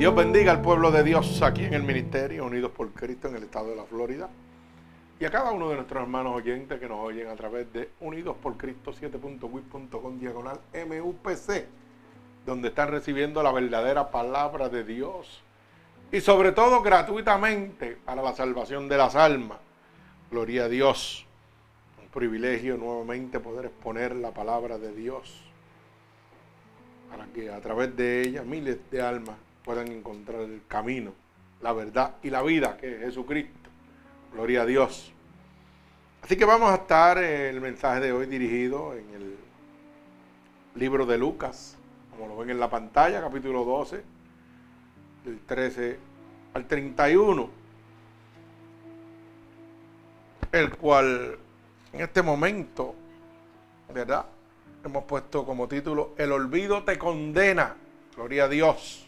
Dios bendiga al pueblo de Dios aquí en el ministerio, unidos por Cristo en el estado de la Florida. Y a cada uno de nuestros hermanos oyentes que nos oyen a través de Unidos por Cristo 7.wit.com diagonal MUPC, donde están recibiendo la verdadera palabra de Dios. Y sobre todo gratuitamente para la salvación de las almas. Gloria a Dios. Un privilegio nuevamente poder exponer la palabra de Dios. Para que a través de ella miles de almas puedan encontrar el camino, la verdad y la vida que es Jesucristo. Gloria a Dios. Así que vamos a estar el mensaje de hoy dirigido en el libro de Lucas, como lo ven en la pantalla, capítulo 12, del 13 al 31, el cual en este momento, ¿verdad? Hemos puesto como título, El olvido te condena. Gloria a Dios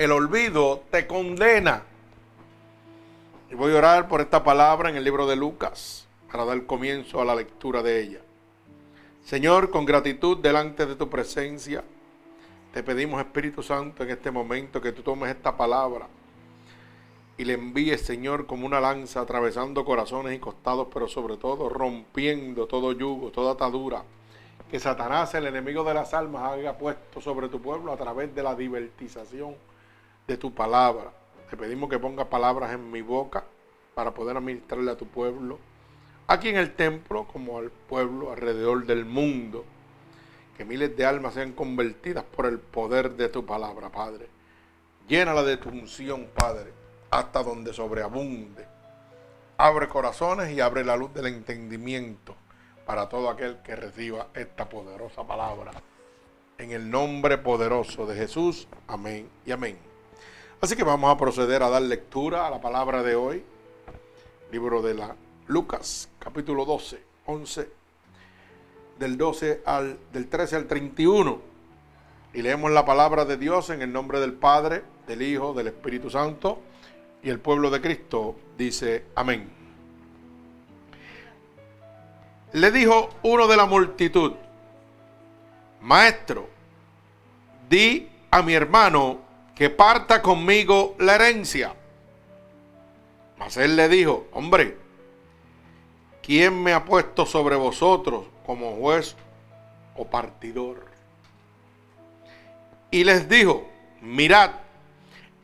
el olvido te condena. Y voy a orar por esta palabra en el libro de Lucas para dar comienzo a la lectura de ella. Señor, con gratitud delante de tu presencia, te pedimos Espíritu Santo en este momento que tú tomes esta palabra y le envíes, Señor, como una lanza atravesando corazones y costados, pero sobre todo rompiendo todo yugo, toda atadura que Satanás, el enemigo de las almas, haya puesto sobre tu pueblo a través de la divertización de tu palabra. Te pedimos que ponga palabras en mi boca para poder administrarle a tu pueblo, aquí en el templo como al pueblo alrededor del mundo. Que miles de almas sean convertidas por el poder de tu palabra, Padre. Llénala de tu unción, Padre, hasta donde sobreabunde. Abre corazones y abre la luz del entendimiento para todo aquel que reciba esta poderosa palabra. En el nombre poderoso de Jesús. Amén y amén. Así que vamos a proceder a dar lectura a la palabra de hoy. Libro de la Lucas, capítulo 12, 11, del 12 al del 13 al 31. Y leemos la palabra de Dios en el nombre del Padre, del Hijo, del Espíritu Santo. Y el pueblo de Cristo dice amén. Le dijo uno de la multitud, Maestro, di a mi hermano que parta conmigo la herencia. Mas él le dijo, hombre, ¿quién me ha puesto sobre vosotros como juez o partidor? Y les dijo, mirad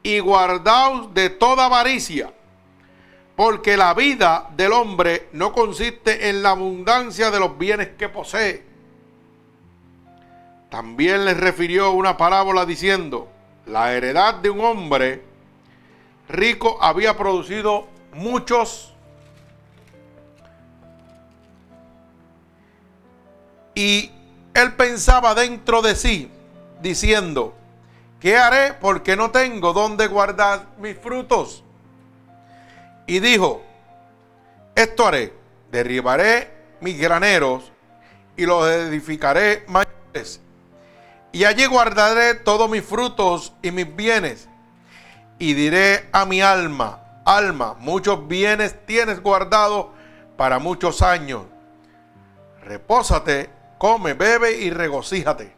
y guardaos de toda avaricia, porque la vida del hombre no consiste en la abundancia de los bienes que posee. También les refirió una parábola diciendo, la heredad de un hombre rico había producido muchos y él pensaba dentro de sí diciendo, ¿qué haré porque no tengo dónde guardar mis frutos? Y dijo, esto haré, derribaré mis graneros y los edificaré mayores y allí guardaré todos mis frutos y mis bienes. Y diré a mi alma, alma, muchos bienes tienes guardado para muchos años. Repósate, come, bebe y regocíjate.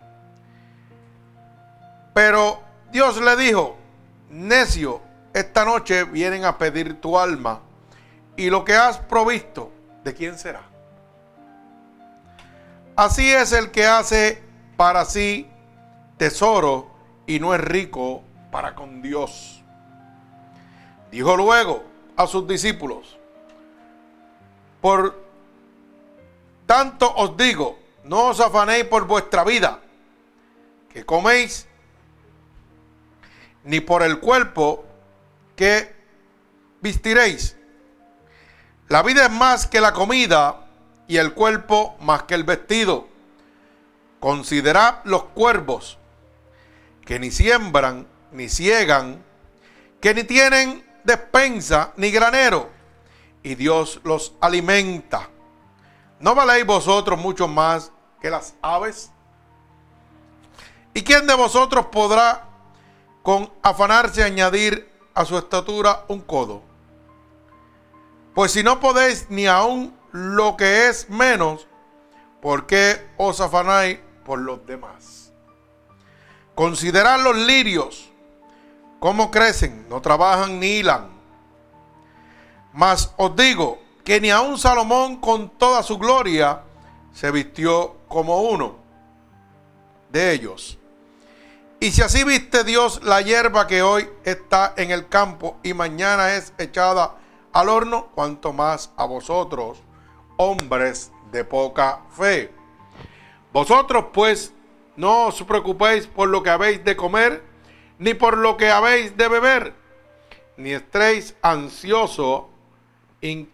Pero Dios le dijo, necio, esta noche vienen a pedir tu alma y lo que has provisto, ¿de quién será? Así es el que hace para sí tesoro y no es rico para con Dios. Dijo luego a sus discípulos, por tanto os digo, no os afanéis por vuestra vida, que coméis, ni por el cuerpo que vistiréis. La vida es más que la comida y el cuerpo más que el vestido. Considerad los cuervos que ni siembran, ni ciegan, que ni tienen despensa, ni granero, y Dios los alimenta. ¿No valéis vosotros mucho más que las aves? ¿Y quién de vosotros podrá con afanarse añadir a su estatura un codo? Pues si no podéis ni aun lo que es menos, ¿por qué os afanáis por los demás? Considerad los lirios, cómo crecen, no trabajan ni hilan. Mas os digo que ni aun Salomón con toda su gloria se vistió como uno de ellos. Y si así viste Dios la hierba que hoy está en el campo y mañana es echada al horno, cuanto más a vosotros, hombres de poca fe. Vosotros pues no os preocupéis por lo que habéis de comer, ni por lo que habéis de beber, ni estéis ansioso, eh,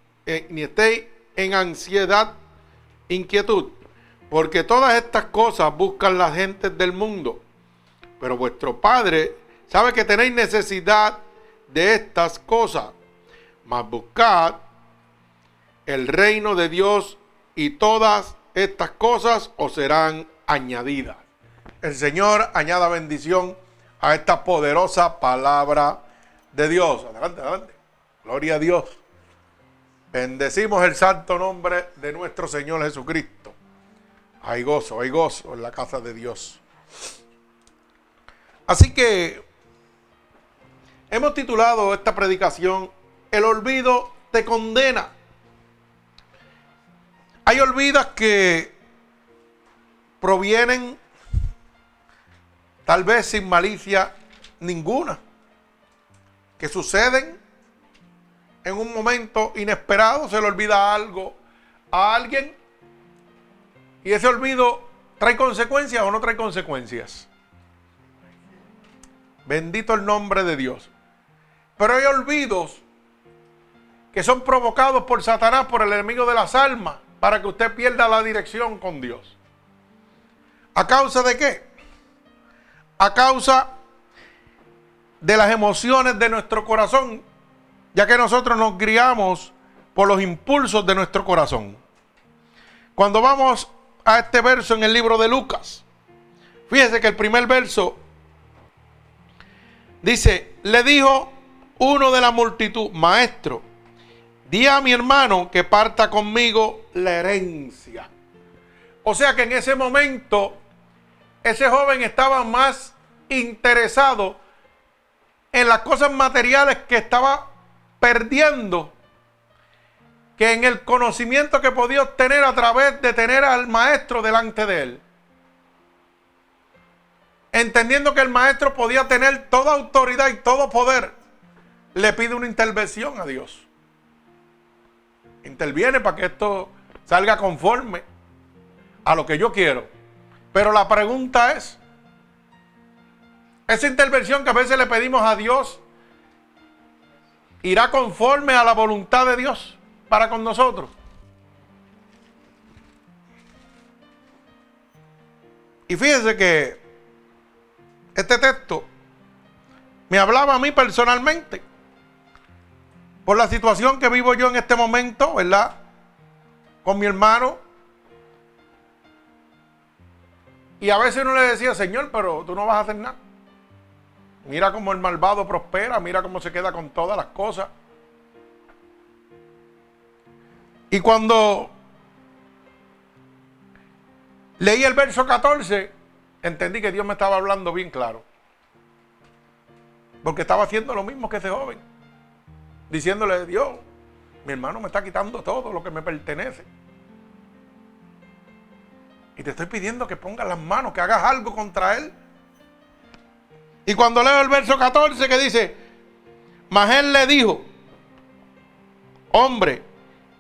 ni estéis en ansiedad, inquietud, porque todas estas cosas buscan las gentes del mundo. Pero vuestro Padre sabe que tenéis necesidad de estas cosas. Mas buscad el reino de Dios y todas estas cosas os serán añadidas. El Señor añada bendición a esta poderosa palabra de Dios. Adelante, adelante. Gloria a Dios. Bendecimos el santo nombre de nuestro Señor Jesucristo. Hay gozo, hay gozo en la casa de Dios. Así que hemos titulado esta predicación El olvido te condena. Hay olvidas que provienen tal vez sin malicia ninguna, que suceden en un momento inesperado, se le olvida algo a alguien y ese olvido trae consecuencias o no trae consecuencias. Bendito el nombre de Dios. Pero hay olvidos que son provocados por Satanás, por el enemigo de las almas, para que usted pierda la dirección con Dios. ¿A causa de qué? A causa de las emociones de nuestro corazón, ya que nosotros nos criamos por los impulsos de nuestro corazón. Cuando vamos a este verso en el libro de Lucas, fíjese que el primer verso dice, le dijo uno de la multitud, maestro, di a mi hermano que parta conmigo la herencia. O sea que en ese momento ese joven estaba más interesado en las cosas materiales que estaba perdiendo que en el conocimiento que podía obtener a través de tener al maestro delante de él. Entendiendo que el maestro podía tener toda autoridad y todo poder, le pide una intervención a Dios. Interviene para que esto salga conforme a lo que yo quiero. Pero la pregunta es, esa intervención que a veces le pedimos a Dios, ¿irá conforme a la voluntad de Dios para con nosotros? Y fíjense que este texto me hablaba a mí personalmente por la situación que vivo yo en este momento, ¿verdad? Con mi hermano. Y a veces uno le decía, Señor, pero tú no vas a hacer nada. Mira cómo el malvado prospera, mira cómo se queda con todas las cosas. Y cuando leí el verso 14, entendí que Dios me estaba hablando bien claro. Porque estaba haciendo lo mismo que ese joven diciéndole, Dios, mi hermano me está quitando todo lo que me pertenece. Y te estoy pidiendo que pongas las manos, que hagas algo contra él. Y cuando leo el verso 14 que dice, mas él le dijo, hombre,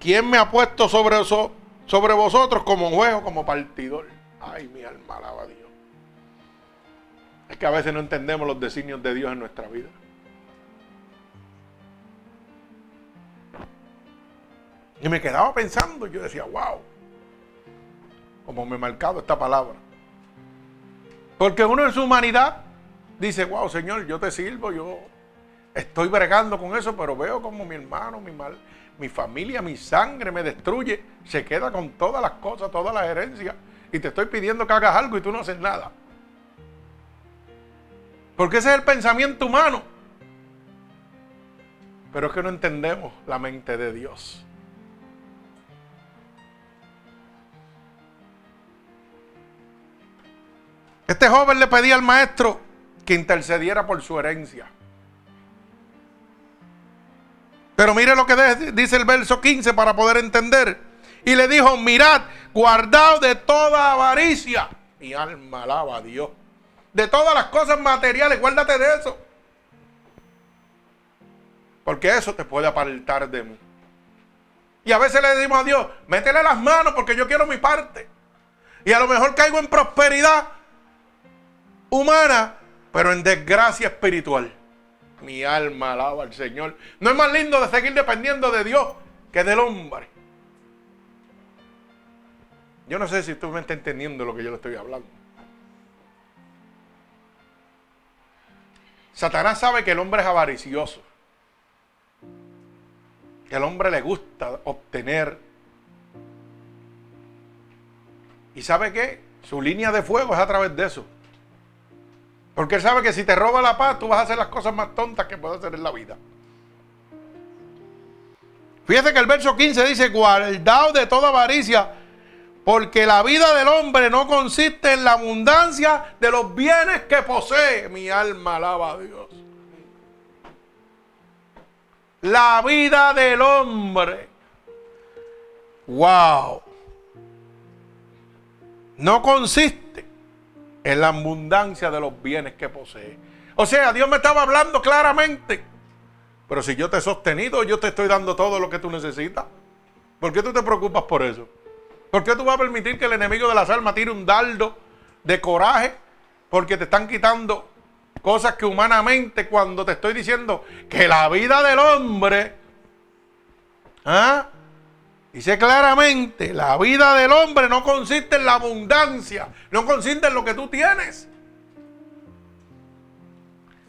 ¿quién me ha puesto sobre, sobre vosotros como juez o como partidor? Ay, mi alma alaba a Dios. Es que a veces no entendemos los designios de Dios en nuestra vida. Y me quedaba pensando, yo decía, wow, como me he marcado esta palabra. Porque uno en su humanidad dice, wow, Señor, yo te sirvo, yo estoy bregando con eso, pero veo como mi hermano, mi mal, mi familia, mi sangre me destruye, se queda con todas las cosas, todas las herencias, y te estoy pidiendo que hagas algo y tú no haces nada. Porque ese es el pensamiento humano. Pero es que no entendemos la mente de Dios. Este joven le pedía al maestro que intercediera por su herencia. Pero mire lo que dice el verso 15 para poder entender. Y le dijo, mirad, guardado de toda avaricia. Mi alma alaba a Dios. De todas las cosas materiales, guárdate de eso. Porque eso te puede apartar de mí. Y a veces le decimos a Dios, métele las manos porque yo quiero mi parte. Y a lo mejor caigo en prosperidad humana, pero en desgracia espiritual. Mi alma alaba al Señor. No es más lindo de seguir dependiendo de Dios que del hombre. Yo no sé si tú me estás entendiendo lo que yo le estoy hablando. Satanás sabe que el hombre es avaricioso. Que al hombre le gusta obtener. ¿Y sabe qué? Su línea de fuego es a través de eso. Porque él sabe que si te roba la paz, tú vas a hacer las cosas más tontas que puedes hacer en la vida. Fíjese que el verso 15 dice, guardado de toda avaricia, porque la vida del hombre no consiste en la abundancia de los bienes que posee. Mi alma alaba a Dios. La vida del hombre. Wow. No consiste en la abundancia de los bienes que posee. O sea, Dios me estaba hablando claramente. Pero si yo te he sostenido, yo te estoy dando todo lo que tú necesitas. ¿Por qué tú te preocupas por eso? ¿Por qué tú vas a permitir que el enemigo de las almas tire un dardo de coraje? Porque te están quitando cosas que humanamente cuando te estoy diciendo que la vida del hombre ¿ah? Dice claramente, la vida del hombre no consiste en la abundancia, no consiste en lo que tú tienes.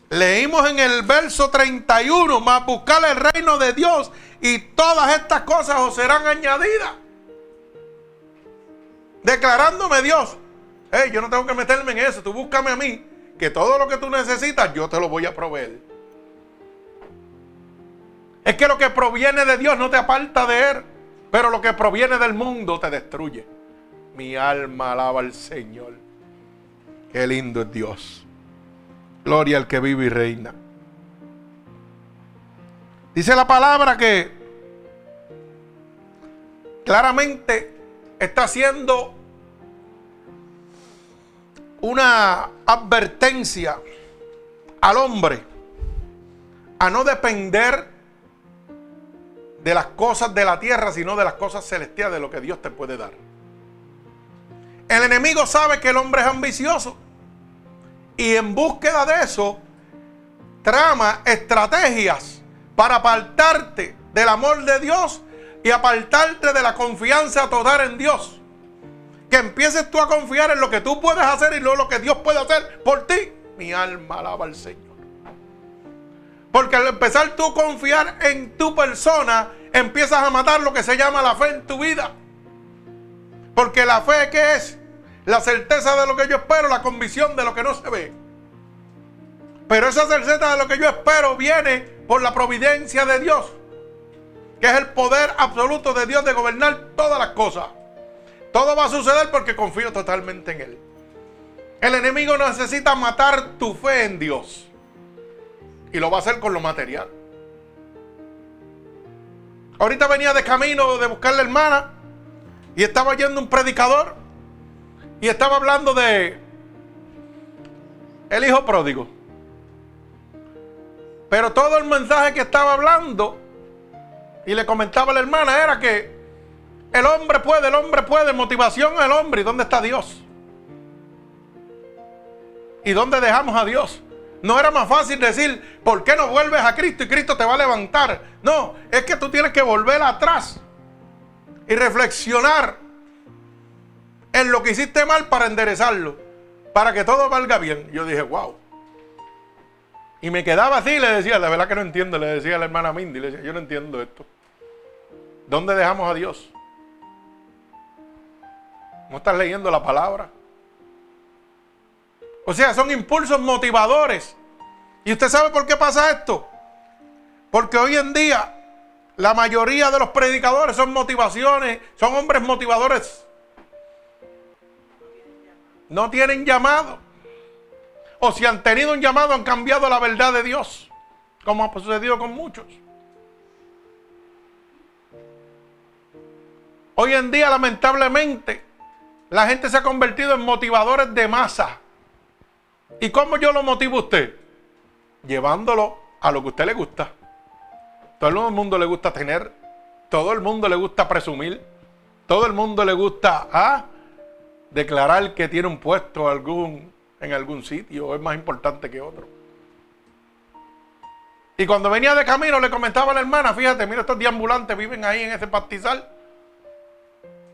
Leímos en el verso 31, más buscar el reino de Dios y todas estas cosas os serán añadidas. Declarándome Dios, hey, yo no tengo que meterme en eso, tú búscame a mí, que todo lo que tú necesitas yo te lo voy a proveer. Es que lo que proviene de Dios no te aparta de Él. Pero lo que proviene del mundo te destruye. Mi alma alaba al Señor. Qué lindo es Dios. Gloria al que vive y reina. Dice la palabra que claramente está haciendo una advertencia al hombre a no depender de las cosas de la tierra, sino de las cosas celestiales, de lo que Dios te puede dar. El enemigo sabe que el hombre es ambicioso y en búsqueda de eso trama estrategias para apartarte del amor de Dios y apartarte de la confianza total en Dios. Que empieces tú a confiar en lo que tú puedes hacer y no lo que Dios puede hacer por ti. Mi alma alaba al Señor. Porque al empezar tú confiar en tu persona, empiezas a matar lo que se llama la fe en tu vida. Porque la fe, ¿qué es? La certeza de lo que yo espero, la convicción de lo que no se ve. Pero esa certeza de lo que yo espero viene por la providencia de Dios, que es el poder absoluto de Dios de gobernar todas las cosas. Todo va a suceder porque confío totalmente en Él. El enemigo necesita matar tu fe en Dios. Y lo va a hacer con lo material. Ahorita venía de camino de buscar la hermana y estaba yendo un predicador y estaba hablando de el hijo pródigo. Pero todo el mensaje que estaba hablando y le comentaba a la hermana era que el hombre puede, el hombre puede, motivación al hombre. ¿Y dónde está Dios? ¿Y dónde dejamos a Dios? No era más fácil decir, ¿por qué no vuelves a Cristo y Cristo te va a levantar? No, es que tú tienes que volver atrás y reflexionar en lo que hiciste mal para enderezarlo, para que todo valga bien. Yo dije, wow. Y me quedaba así y le decía, la verdad que no entiendo, le decía a la hermana Mindy, le decía, yo no entiendo esto. ¿Dónde dejamos a Dios? ¿No estás leyendo la palabra? O sea, son impulsos motivadores. ¿Y usted sabe por qué pasa esto? Porque hoy en día la mayoría de los predicadores son motivaciones, son hombres motivadores. No tienen llamado. O si han tenido un llamado han cambiado la verdad de Dios, como ha sucedido con muchos. Hoy en día, lamentablemente, la gente se ha convertido en motivadores de masa. ¿Y cómo yo lo motivo a usted? Llevándolo a lo que a usted le gusta. Todo el mundo le gusta tener, todo el mundo le gusta presumir, todo el mundo le gusta ¿ah? declarar que tiene un puesto algún, en algún sitio, es más importante que otro. Y cuando venía de camino le comentaba a la hermana, fíjate, mira estos deambulantes viven ahí en ese pastizal.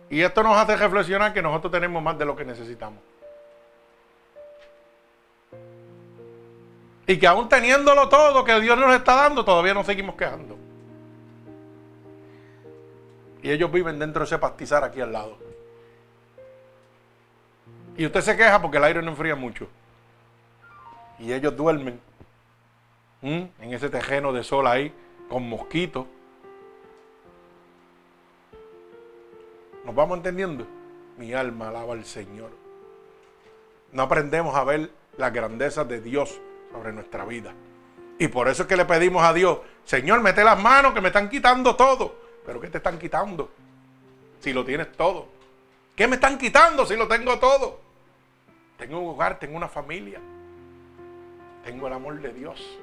Y esto nos hace reflexionar que nosotros tenemos más de lo que necesitamos. Y que aún teniéndolo todo que Dios nos está dando, todavía nos seguimos quejando. Y ellos viven dentro de ese pastizar aquí al lado. Y usted se queja porque el aire no enfría mucho. Y ellos duermen en ese tejeno de sol ahí, con mosquitos. ¿Nos vamos entendiendo? Mi alma alaba al Señor. No aprendemos a ver las grandezas de Dios sobre nuestra vida. Y por eso es que le pedimos a Dios, Señor, mete las manos que me están quitando todo. ¿Pero qué te están quitando? Si lo tienes todo. ¿Qué me están quitando si lo tengo todo? Tengo un hogar, tengo una familia. Tengo el amor de Dios.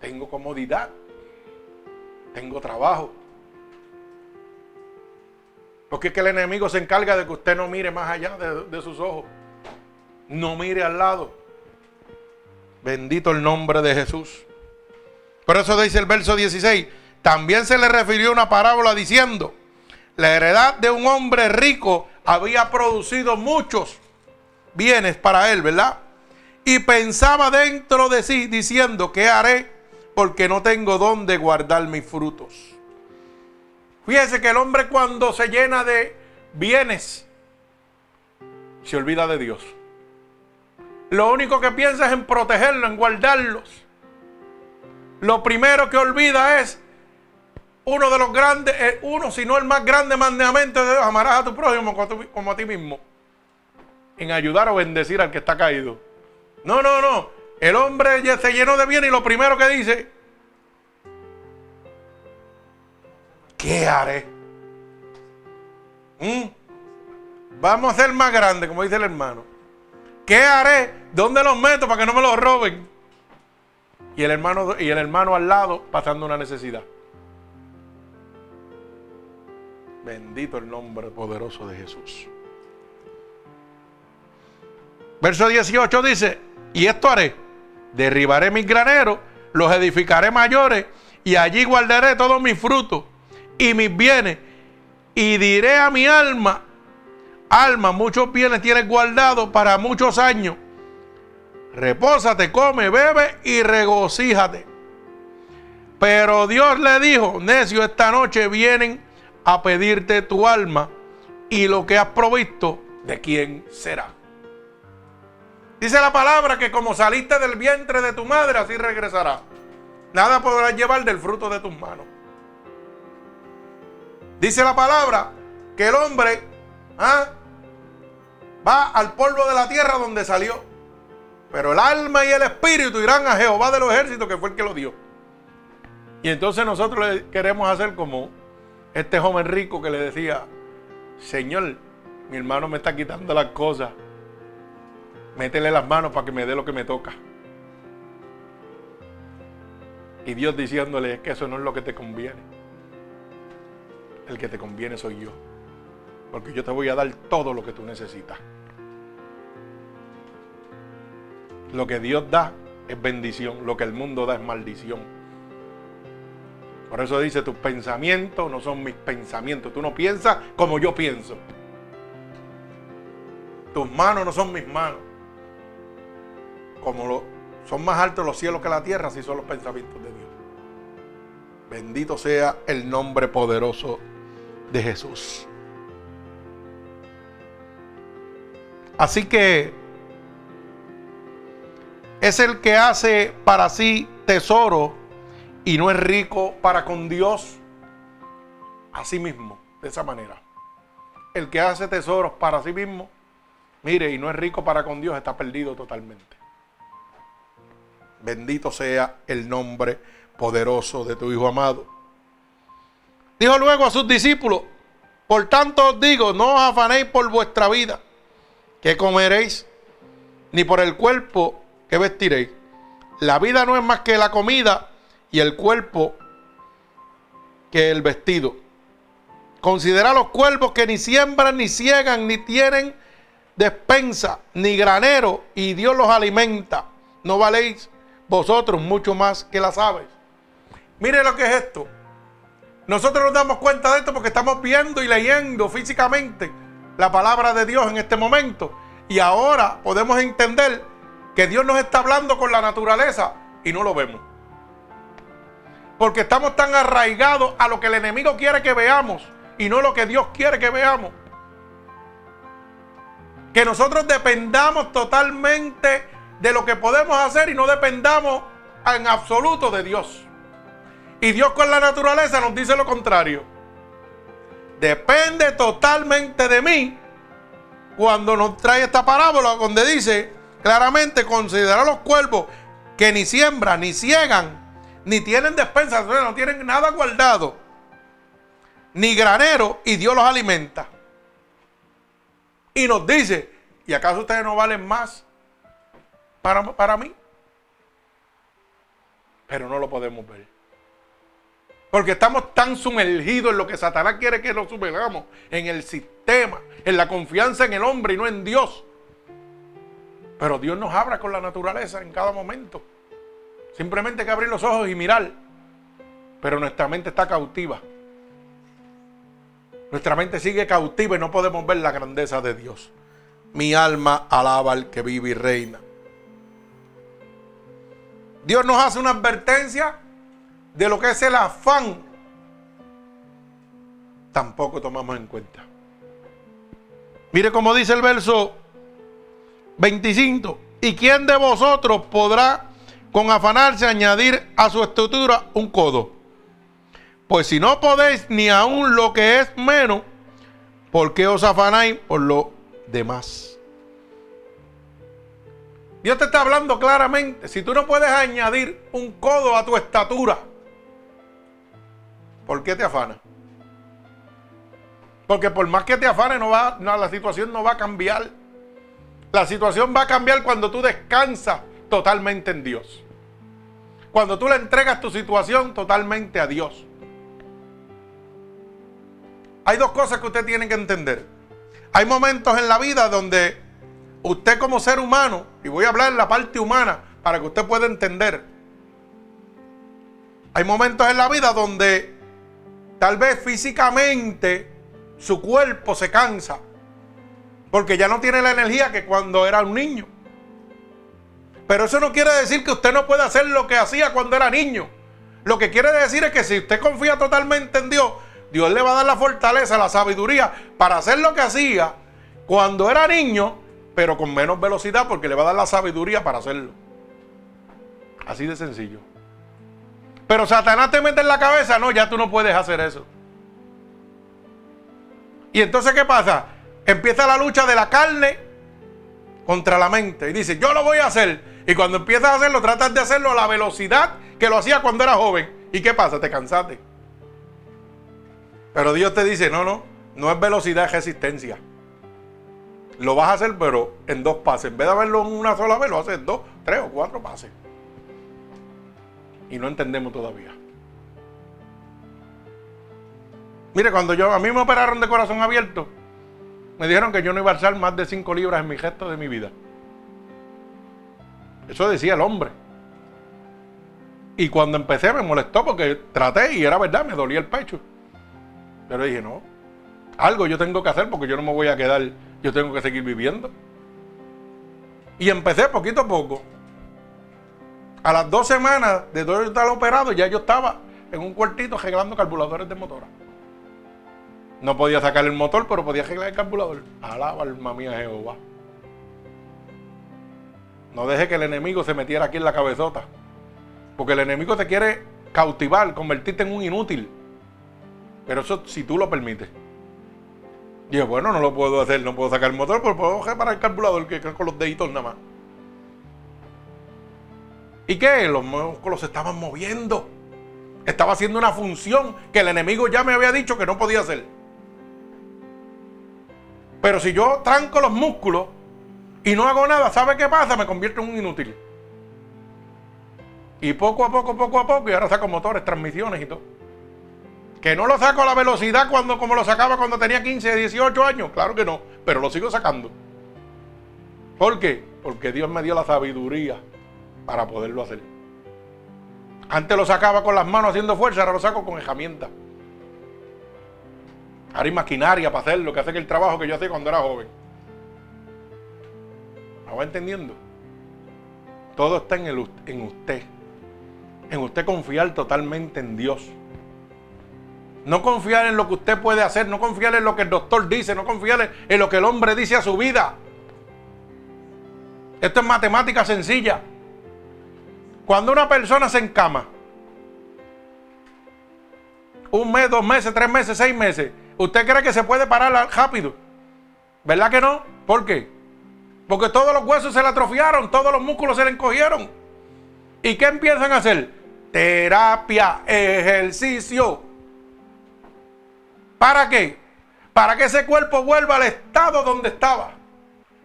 Tengo comodidad. Tengo trabajo. Porque es que el enemigo se encarga de que usted no mire más allá de, sus ojos. No mire al lado. Bendito el nombre de Jesús. Por eso dice el verso 16. También se le refirió una parábola diciendo, la heredad de un hombre rico había producido muchos bienes para él, ¿verdad? Y pensaba dentro de sí diciendo, ¿qué haré? Porque no tengo dónde guardar mis frutos. Fíjese que el hombre cuando se llena de bienes, se olvida de Dios. Lo único que piensa es en protegerlo, en guardarlos. Lo primero que olvida es uno de los grandes, eh, uno, si no el más grande mandamiento de Dios, amarás a tu prójimo como a ti mismo. En ayudar o bendecir al que está caído. No, no, no. El hombre ya se llenó de bienes y lo primero que dice, ¿qué haré? ¿Mm? Vamos a ser más grandes, como dice el hermano. ¿Qué haré? ¿Dónde los meto para que no me los roben? Y el hermano, y el hermano al lado pasando una necesidad. Bendito el nombre poderoso de Jesús. Verso 18 dice, y esto haré, derribaré mis graneros, los edificaré mayores, y allí guardaré todos mis frutos y mis bienes. Y diré a mi alma, alma, muchos bienes tienes guardados para muchos años. Repósate, come, bebe y regocíjate. Pero Dios le dijo, necio, esta noche vienen a pedirte tu alma y lo que has provisto, ¿de quién será? Dice la palabra que como saliste del vientre de tu madre, así regresará. Nada podrás llevar del fruto de tus manos. Dice la palabra que el hombre ¿ah? va al polvo de la tierra donde salió. Pero el alma y el espíritu irán a Jehová de los ejércitos, que fue el que lo dio. Y entonces nosotros le queremos hacer como este joven rico que le decía, Señor, mi hermano me está quitando las cosas. Métele las manos para que me dé lo que me toca. Y Dios diciéndole, es que eso no es lo que te conviene el que te conviene soy yo. Porque yo te voy a dar todo lo que tú necesitas. Lo que Dios da es bendición, lo que el mundo da es maldición. Por eso dice, tus pensamientos no son mis pensamientos. Tú no piensas como yo pienso. Tus manos no son mis manos. Como son más altos los cielos que la tierra, así son los pensamientos de Dios. Bendito sea el nombre poderoso de Jesús. Así que es el que hace para sí tesoro y no es rico para con Dios. Así mismo, de esa manera. El que hace tesoros para sí mismo, mire, y no es rico para con Dios, está perdido totalmente. Bendito sea el nombre poderoso de tu Hijo amado. Dijo luego a sus discípulos, por tanto os digo, no os afanéis por vuestra vida, que comeréis, ni por el cuerpo que vestiréis. La vida no es más que la comida y el cuerpo que el vestido. Considera los cuervos que ni siembran, ni ciegan, ni tienen despensa, ni granero, y Dios los alimenta. ¿No valéis vosotros mucho más que las aves? Mire lo que es esto. Nosotros nos damos cuenta de esto porque estamos viendo y leyendo físicamente la palabra de Dios en este momento. Y ahora podemos entender que Dios nos está hablando con la naturaleza y no lo vemos. Porque estamos tan arraigados a lo que el enemigo quiere que veamos y no lo que Dios quiere que veamos. Que nosotros dependamos totalmente de lo que podemos hacer y no dependamos en absoluto de Dios. Y Dios con la naturaleza nos dice lo contrario. Depende totalmente de mí cuando nos trae esta parábola donde dice claramente considera los cuervos que ni siembran, ni ciegan, ni tienen despensa, no tienen nada guardado, ni granero, y Dios los alimenta. Y nos dice, ¿y acaso ustedes no valen más para, para mí? Pero no lo podemos ver. Porque estamos tan sumergidos en lo que Satanás quiere que nos sumergamos, en el sistema, en la confianza en el hombre y no en Dios. Pero Dios nos abra con la naturaleza en cada momento. Simplemente hay que abrir los ojos y mirar. Pero nuestra mente está cautiva. Nuestra mente sigue cautiva y no podemos ver la grandeza de Dios. Mi alma alaba al que vive y reina. Dios nos hace una advertencia de lo que es el afán, tampoco tomamos en cuenta. Mire cómo dice el verso 25. ¿Y quién de vosotros podrá con afanarse añadir a su estructura un codo? Pues si no podéis ni aún lo que es menos, ¿por qué os afanáis por lo demás? Dios te está hablando claramente. Si tú no puedes añadir un codo a tu estatura, ¿Por qué te afana? Porque por más que te afane, no va, la situación no va a cambiar. La situación va a cambiar cuando tú descansas totalmente en Dios. Cuando tú le entregas tu situación totalmente a Dios. Hay dos cosas que usted tiene que entender. Hay momentos en la vida donde usted como ser humano, y voy a hablar en la parte humana para que usted pueda entender. Hay momentos en la vida donde Tal vez físicamente su cuerpo se cansa. Porque ya no tiene la energía que cuando era un niño. Pero eso no quiere decir que usted no pueda hacer lo que hacía cuando era niño. Lo que quiere decir es que si usted confía totalmente en Dios, Dios le va a dar la fortaleza, la sabiduría para hacer lo que hacía cuando era niño, pero con menos velocidad porque le va a dar la sabiduría para hacerlo. Así de sencillo. Pero Satanás te mete en la cabeza, no, ya tú no puedes hacer eso. Y entonces, ¿qué pasa? Empieza la lucha de la carne contra la mente. Y dice, yo lo voy a hacer. Y cuando empiezas a hacerlo, tratas de hacerlo a la velocidad que lo hacía cuando era joven. ¿Y qué pasa? Te cansaste. Pero Dios te dice, no, no, no es velocidad, es resistencia. Lo vas a hacer, pero en dos pases. En vez de hacerlo en una sola vez, lo haces en dos, tres o cuatro pases y no entendemos todavía. Mire, cuando yo a mí me operaron de corazón abierto, me dijeron que yo no iba a alzar más de 5 libras en mi gesto de mi vida. Eso decía el hombre. Y cuando empecé me molestó porque traté y era verdad, me dolía el pecho. Pero dije, no, algo yo tengo que hacer porque yo no me voy a quedar, yo tengo que seguir viviendo. Y empecé poquito a poco. A las dos semanas de todo estar operado, ya yo estaba en un cuartito arreglando carburadores de motora. No podía sacar el motor, pero podía arreglar el carburador. Alaba alma mía Jehová. No deje que el enemigo se metiera aquí en la cabezota. Porque el enemigo te quiere cautivar, convertirte en un inútil. Pero eso si tú lo permites. Dije, bueno, no lo puedo hacer, no puedo sacar el motor, pero puedo para el carburador que, con los deditos nada más. ¿Y qué? Los músculos se estaban moviendo. Estaba haciendo una función que el enemigo ya me había dicho que no podía hacer. Pero si yo tranco los músculos y no hago nada, ¿sabe qué pasa? Me convierto en un inútil. Y poco a poco, poco a poco, y ahora saco motores, transmisiones y todo. Que no lo saco a la velocidad cuando, como lo sacaba cuando tenía 15, 18 años. Claro que no, pero lo sigo sacando. ¿Por qué? Porque Dios me dio la sabiduría para poderlo hacer. Antes lo sacaba con las manos haciendo fuerza, ahora lo saco con herramientas. Ahora hay maquinaria para hacer lo que hace el trabajo que yo hacía cuando era joven. ¿Me va entendiendo? Todo está en, el, en usted. En usted confiar totalmente en Dios. No confiar en lo que usted puede hacer, no confiar en lo que el doctor dice, no confiar en lo que el hombre dice a su vida. Esto es matemática sencilla. Cuando una persona se encama, un mes, dos meses, tres meses, seis meses, ¿usted cree que se puede parar rápido? ¿Verdad que no? ¿Por qué? Porque todos los huesos se le atrofiaron, todos los músculos se le encogieron. ¿Y qué empiezan a hacer? Terapia, ejercicio. ¿Para qué? Para que ese cuerpo vuelva al estado donde estaba.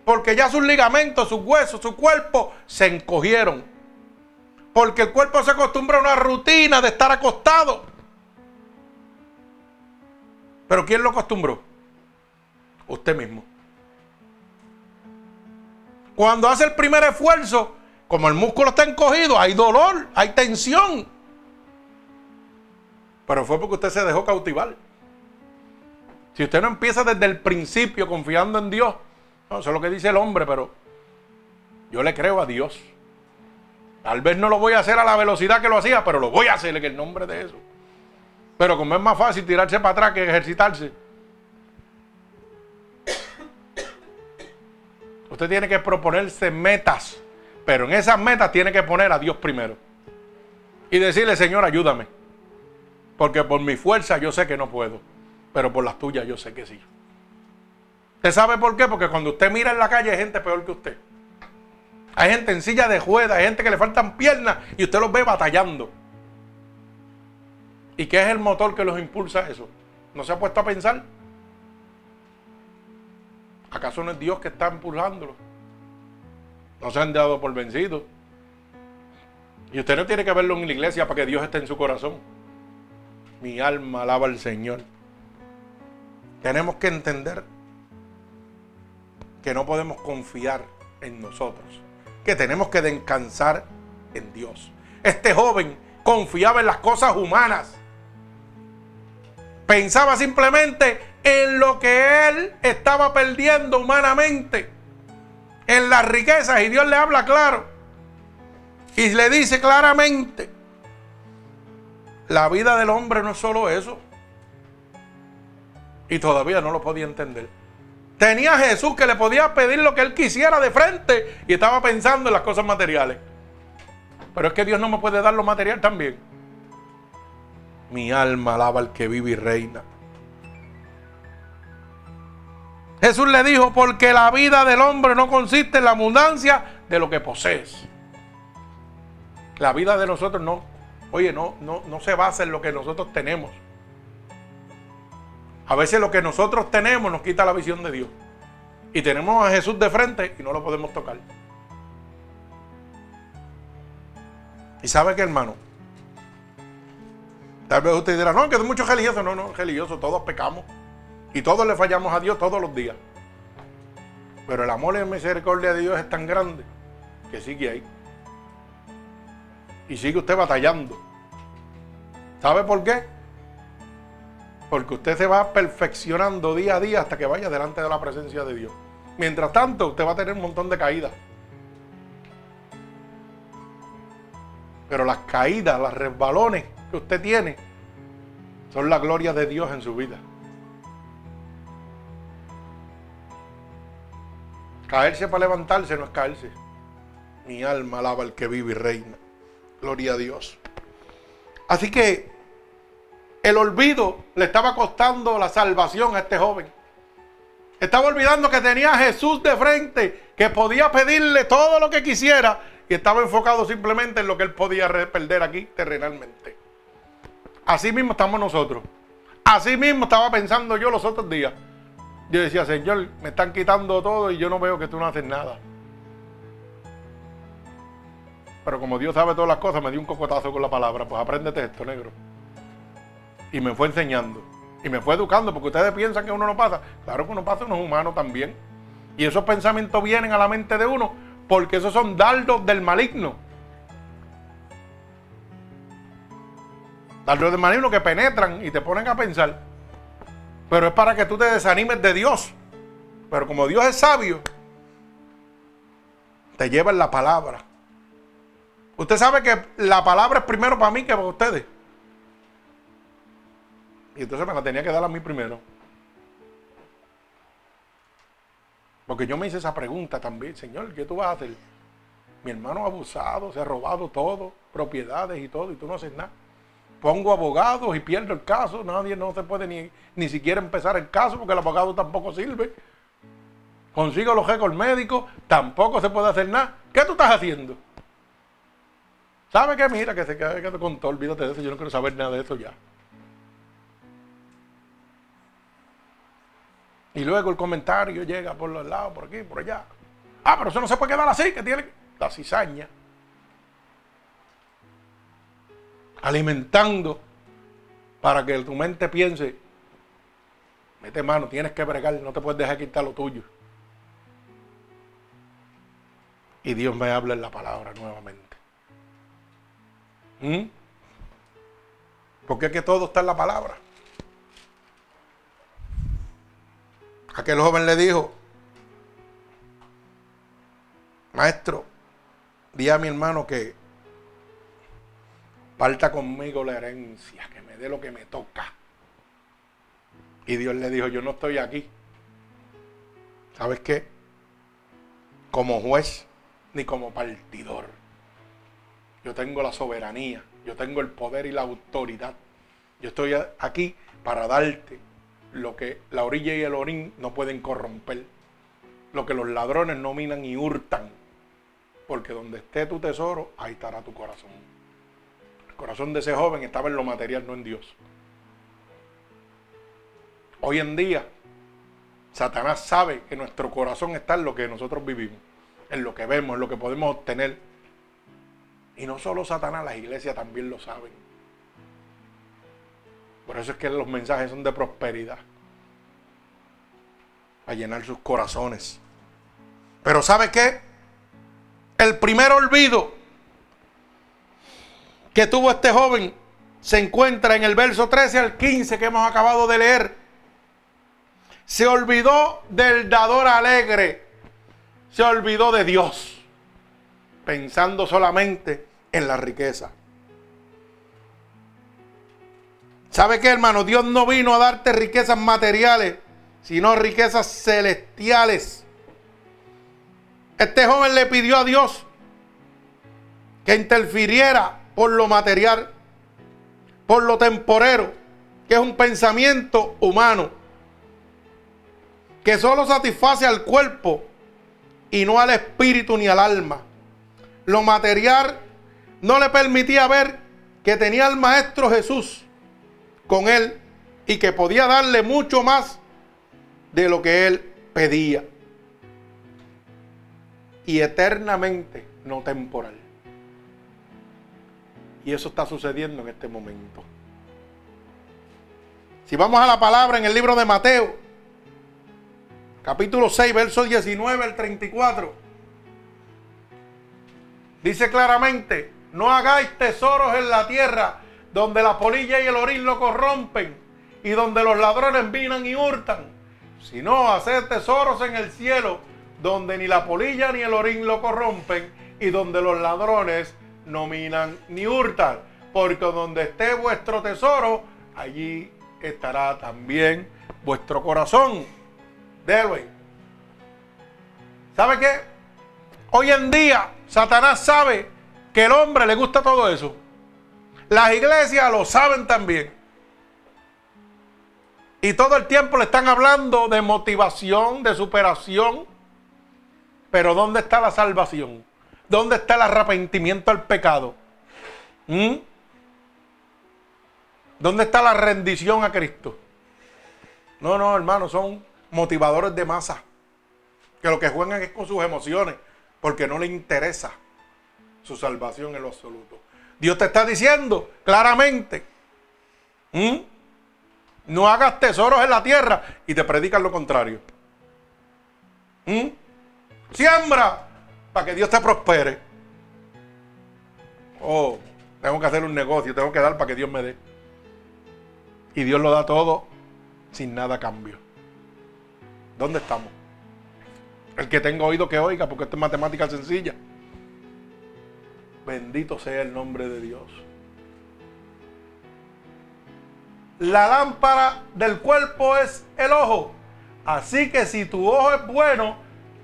Porque ya sus ligamentos, sus huesos, su cuerpo se encogieron. Porque el cuerpo se acostumbra a una rutina de estar acostado. Pero ¿quién lo acostumbró? Usted mismo. Cuando hace el primer esfuerzo, como el músculo está encogido, hay dolor, hay tensión. Pero fue porque usted se dejó cautivar. Si usted no empieza desde el principio confiando en Dios, no, es lo que dice el hombre, pero yo le creo a Dios. Tal vez no lo voy a hacer a la velocidad que lo hacía, pero lo voy a hacer en el nombre de eso. Pero como es más fácil tirarse para atrás que ejercitarse. Usted tiene que proponerse metas, pero en esas metas tiene que poner a Dios primero. Y decirle, Señor, ayúdame. Porque por mi fuerza yo sé que no puedo, pero por las tuyas yo sé que sí. ¿Usted sabe por qué? Porque cuando usted mira en la calle hay gente peor que usted. Hay gente en silla de juega, hay gente que le faltan piernas y usted los ve batallando. ¿Y qué es el motor que los impulsa a eso? ¿No se ha puesto a pensar? ¿Acaso no es Dios que está impulsándolo? No se han dado por vencidos. Y usted no tiene que verlo en la iglesia para que Dios esté en su corazón. Mi alma alaba al Señor. Tenemos que entender que no podemos confiar en nosotros que tenemos que descansar en Dios. Este joven confiaba en las cosas humanas. Pensaba simplemente en lo que él estaba perdiendo humanamente, en las riquezas, y Dios le habla claro. Y le dice claramente, la vida del hombre no es solo eso. Y todavía no lo podía entender. Tenía Jesús que le podía pedir lo que él quisiera de frente y estaba pensando en las cosas materiales. Pero es que Dios no me puede dar lo material también. Mi alma alaba al que vive y reina. Jesús le dijo, porque la vida del hombre no consiste en la abundancia de lo que posees. La vida de nosotros no, oye, no, no, no se basa en lo que nosotros tenemos. A veces lo que nosotros tenemos nos quita la visión de Dios. Y tenemos a Jesús de frente y no lo podemos tocar. Y sabe que hermano, tal vez usted dirá, no, que es mucho religioso. No, no, religioso, todos pecamos. Y todos le fallamos a Dios todos los días. Pero el amor y la misericordia de Dios es tan grande que sigue ahí. Y sigue usted batallando. ¿Sabe por qué? Porque usted se va perfeccionando día a día hasta que vaya delante de la presencia de Dios. Mientras tanto, usted va a tener un montón de caídas. Pero las caídas, los resbalones que usted tiene, son la gloria de Dios en su vida. Caerse para levantarse no es caerse. Mi alma alaba al que vive y reina. Gloria a Dios. Así que el olvido le estaba costando la salvación a este joven. Estaba olvidando que tenía a Jesús de frente, que podía pedirle todo lo que quisiera y estaba enfocado simplemente en lo que él podía perder aquí terrenalmente. Así mismo estamos nosotros. Así mismo estaba pensando yo los otros días. Yo decía, Señor, me están quitando todo y yo no veo que tú no haces nada. Pero como Dios sabe todas las cosas, me dio un cocotazo con la palabra. Pues apréndete esto, negro. Y me fue enseñando. Y me fue educando, porque ustedes piensan que uno no pasa. Claro que uno pasa, uno es humano también. Y esos pensamientos vienen a la mente de uno, porque esos son dardos del maligno. Dardos del maligno que penetran y te ponen a pensar. Pero es para que tú te desanimes de Dios. Pero como Dios es sabio, te lleva en la palabra. Usted sabe que la palabra es primero para mí que para ustedes. Y entonces me la tenía que dar a mí primero. Porque yo me hice esa pregunta también, Señor, ¿qué tú vas a hacer? Mi hermano ha abusado, se ha robado todo, propiedades y todo, y tú no haces nada. Pongo abogados y pierdo el caso, nadie no se puede ni, ni siquiera empezar el caso porque el abogado tampoco sirve. Consigo los récords médicos, tampoco se puede hacer nada. ¿Qué tú estás haciendo? ¿Sabe qué? Mira, que se quede con todo, olvídate de eso, yo no quiero saber nada de eso ya. Y luego el comentario llega por los lados, por aquí, por allá. Ah, pero eso no se puede quedar así, que tiene la cizaña. Alimentando para que tu mente piense, mete mano, tienes que bregar, no te puedes dejar quitar lo tuyo. Y Dios me habla en la palabra nuevamente. ¿Mm? Porque es que todo está en la palabra. Aquel joven le dijo, maestro, di a mi hermano que parta conmigo la herencia, que me dé lo que me toca. Y Dios le dijo, yo no estoy aquí. ¿Sabes qué? Como juez ni como partidor. Yo tengo la soberanía, yo tengo el poder y la autoridad. Yo estoy aquí para darte lo que la orilla y el orín no pueden corromper, lo que los ladrones no minan y hurtan, porque donde esté tu tesoro, ahí estará tu corazón. El corazón de ese joven estaba en lo material, no en Dios. Hoy en día, Satanás sabe que nuestro corazón está en lo que nosotros vivimos, en lo que vemos, en lo que podemos obtener. Y no solo Satanás, las iglesias también lo saben. Por eso es que los mensajes son de prosperidad. A llenar sus corazones. Pero ¿sabe qué? El primer olvido que tuvo este joven se encuentra en el verso 13 al 15 que hemos acabado de leer. Se olvidó del dador alegre. Se olvidó de Dios. Pensando solamente en la riqueza. ¿Sabe qué, hermano? Dios no vino a darte riquezas materiales, sino riquezas celestiales. Este joven le pidió a Dios que interfiriera por lo material, por lo temporero, que es un pensamiento humano, que solo satisface al cuerpo y no al espíritu ni al alma. Lo material no le permitía ver que tenía al Maestro Jesús con él y que podía darle mucho más de lo que él pedía. Y eternamente, no temporal. Y eso está sucediendo en este momento. Si vamos a la palabra en el libro de Mateo, capítulo 6, verso 19 al 34, dice claramente, no hagáis tesoros en la tierra donde la polilla y el orín lo corrompen y donde los ladrones vinan y hurtan, sino hacer tesoros en el cielo donde ni la polilla ni el orín lo corrompen y donde los ladrones no minan ni hurtan, porque donde esté vuestro tesoro, allí estará también vuestro corazón. Delwin. ¿Sabe qué? Hoy en día, Satanás sabe que el hombre le gusta todo eso. Las iglesias lo saben también. Y todo el tiempo le están hablando de motivación, de superación. Pero ¿dónde está la salvación? ¿Dónde está el arrepentimiento al pecado? ¿Mm? ¿Dónde está la rendición a Cristo? No, no, hermano, son motivadores de masa. Que lo que juegan es con sus emociones, porque no le interesa su salvación en lo absoluto. Dios te está diciendo claramente, no hagas tesoros en la tierra y te predican lo contrario. Siembra para que Dios te prospere. Oh, tengo que hacer un negocio, tengo que dar para que Dios me dé. Y Dios lo da todo sin nada cambio. ¿Dónde estamos? El que tenga oído que oiga, porque esto es matemática sencilla. Bendito sea el nombre de Dios. La lámpara del cuerpo es el ojo. Así que si tu ojo es bueno,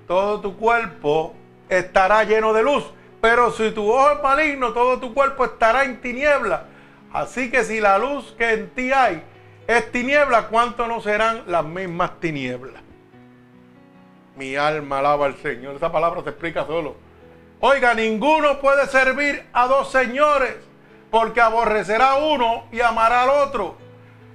todo tu cuerpo estará lleno de luz. Pero si tu ojo es maligno, todo tu cuerpo estará en tiniebla. Así que si la luz que en ti hay es tiniebla, ¿cuánto no serán las mismas tinieblas? Mi alma alaba al Señor. Esa palabra se explica solo. Oiga, ninguno puede servir a dos señores, porque aborrecerá a uno y amará al otro.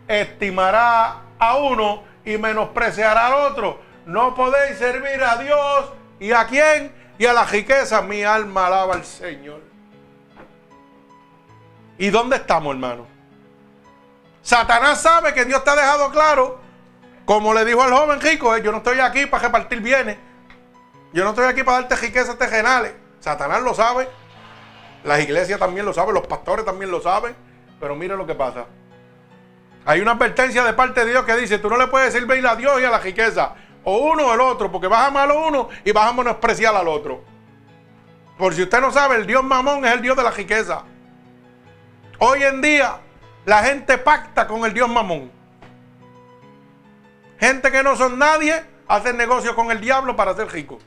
Estimará a uno y menospreciará al otro. No podéis servir a Dios y a quién y a la riqueza. Mi alma alaba al Señor. ¿Y dónde estamos, hermano? Satanás sabe que Dios ha dejado claro como le dijo al joven rico, eh, yo no estoy aquí para repartir bienes. Yo no estoy aquí para darte riquezas terrenales. Satanás lo sabe. Las iglesias también lo saben. Los pastores también lo saben. Pero mire lo que pasa. Hay una advertencia de parte de Dios que dice, tú no le puedes servir a Dios y a la riqueza. O uno o el otro. Porque vas a amar uno y vas a menospreciar al otro. Por si usted no sabe, el Dios mamón es el Dios de la riqueza. Hoy en día la gente pacta con el Dios mamón. Gente que no son nadie hacen negocio con el diablo para ser rico.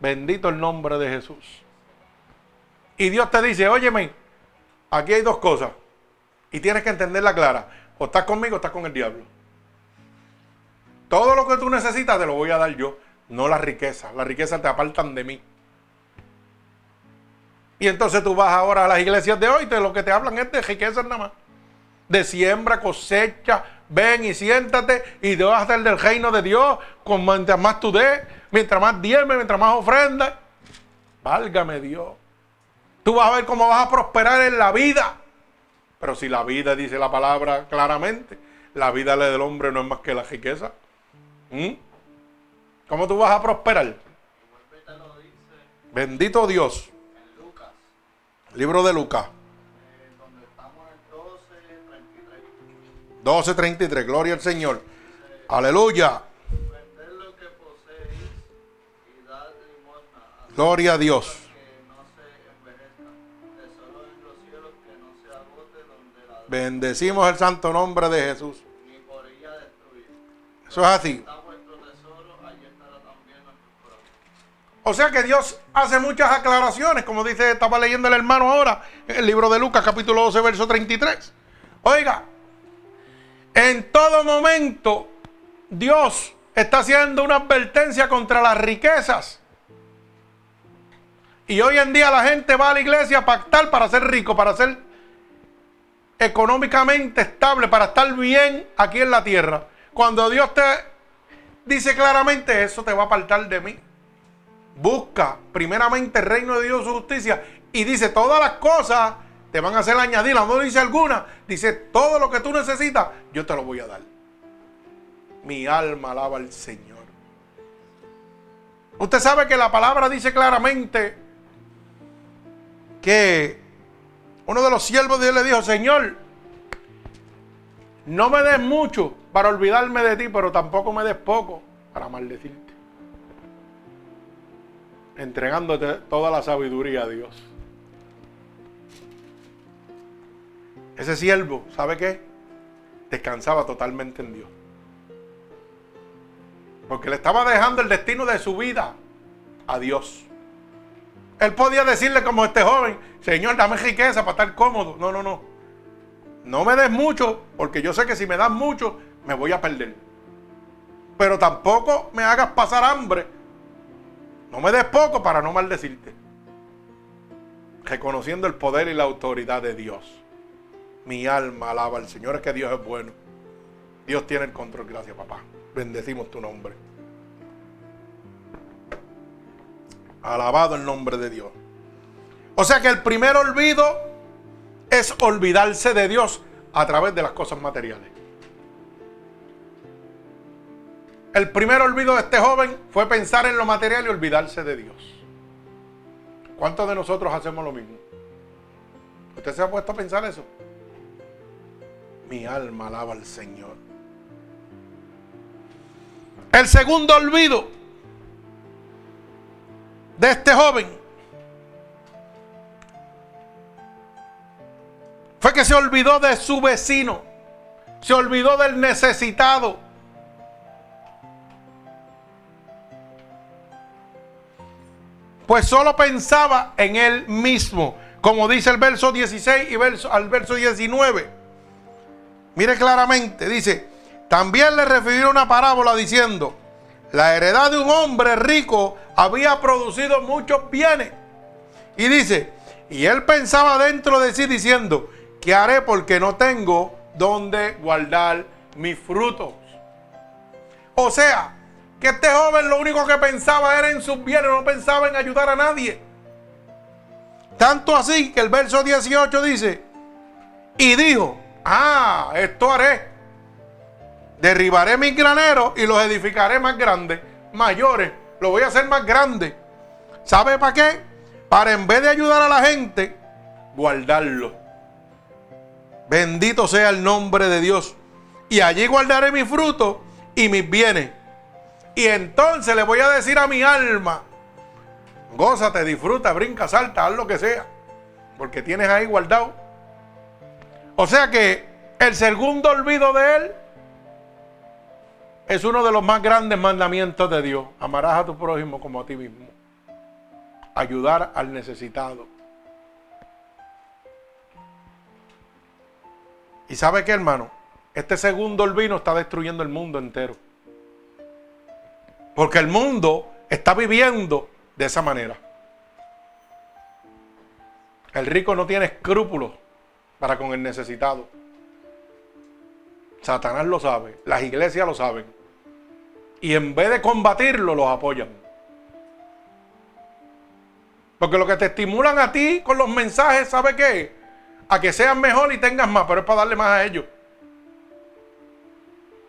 Bendito el nombre de Jesús. Y Dios te dice, óyeme, aquí hay dos cosas. Y tienes que entenderla clara. O estás conmigo o estás con el diablo. Todo lo que tú necesitas te lo voy a dar yo. No la riqueza. La riqueza te apartan de mí. Y entonces tú vas ahora a las iglesias de hoy, de lo que te hablan es de riqueza nada más. De siembra, cosecha, ven y siéntate y te vas a hacer del reino de Dios. Con, más tú des, mientras más diezme, mientras más ofrenda. Válgame Dios. Tú vas a ver cómo vas a prosperar en la vida. Pero si la vida dice la palabra claramente, la vida del hombre no es más que la riqueza. ¿Mm? ¿Cómo tú vas a prosperar? Bendito Dios. Libro de Lucas. 12.33, gloria al Señor. Aleluya. Gloria a Dios. Bendecimos el santo nombre de Jesús. Eso es así. O sea que Dios hace muchas aclaraciones, como dice, estaba leyendo el hermano ahora, en el libro de Lucas, capítulo 12, verso 33. Oiga, en todo momento, Dios está haciendo una advertencia contra las riquezas. Y hoy en día la gente va a la iglesia a pactar para ser rico, para ser económicamente estable, para estar bien aquí en la tierra. Cuando Dios te dice claramente, eso te va a apartar de mí. Busca primeramente el reino de Dios su justicia. Y dice todas las cosas te van a hacer añadir, no dice alguna, dice todo lo que tú necesitas, yo te lo voy a dar. Mi alma alaba al Señor. Usted sabe que la palabra dice claramente que uno de los siervos de Dios le dijo, Señor, no me des mucho para olvidarme de ti, pero tampoco me des poco para maldecirte. Entregándote toda la sabiduría a Dios. Ese siervo, ¿sabe qué? Descansaba totalmente en Dios. Porque le estaba dejando el destino de su vida a Dios. Él podía decirle como este joven, Señor, dame riqueza para estar cómodo. No, no, no. No me des mucho, porque yo sé que si me das mucho, me voy a perder. Pero tampoco me hagas pasar hambre. No me des poco para no maldecirte. Reconociendo el poder y la autoridad de Dios. Mi alma alaba al Señor, es que Dios es bueno. Dios tiene el control. Gracias, papá. Bendecimos tu nombre. Alabado el nombre de Dios. O sea que el primer olvido es olvidarse de Dios a través de las cosas materiales. El primer olvido de este joven fue pensar en lo material y olvidarse de Dios. ¿Cuántos de nosotros hacemos lo mismo? ¿Usted se ha puesto a pensar eso? Mi alma alaba al Señor. El segundo olvido de este joven fue que se olvidó de su vecino, se olvidó del necesitado. Pues solo pensaba en él mismo, como dice el verso 16 y verso, al verso 19. Mire claramente, dice, también le refirió una parábola diciendo, la heredad de un hombre rico había producido muchos bienes. Y dice, y él pensaba dentro de sí diciendo, ¿qué haré porque no tengo donde guardar mis frutos? O sea, que este joven lo único que pensaba era en sus bienes, no pensaba en ayudar a nadie. Tanto así que el verso 18 dice, y dijo, ah, esto haré Derribaré mis graneros y los edificaré más grandes, mayores. Lo voy a hacer más grande. ¿Sabe para qué? Para en vez de ayudar a la gente, guardarlo. Bendito sea el nombre de Dios. Y allí guardaré mis frutos y mis bienes. Y entonces le voy a decir a mi alma, gózate, disfruta, brinca, salta, haz lo que sea. Porque tienes ahí guardado. O sea que el segundo olvido de él es uno de los más grandes mandamientos de Dios. Amarás a tu prójimo como a ti mismo. Ayudar al necesitado. ¿Y sabe qué, hermano? Este segundo olvido está destruyendo el mundo entero. Porque el mundo está viviendo de esa manera. El rico no tiene escrúpulos para con el necesitado. Satanás lo sabe, las iglesias lo saben y en vez de combatirlo, los apoyan. Porque lo que te estimulan a ti con los mensajes, ¿sabe qué? A que seas mejor y tengas más, pero es para darle más a ellos.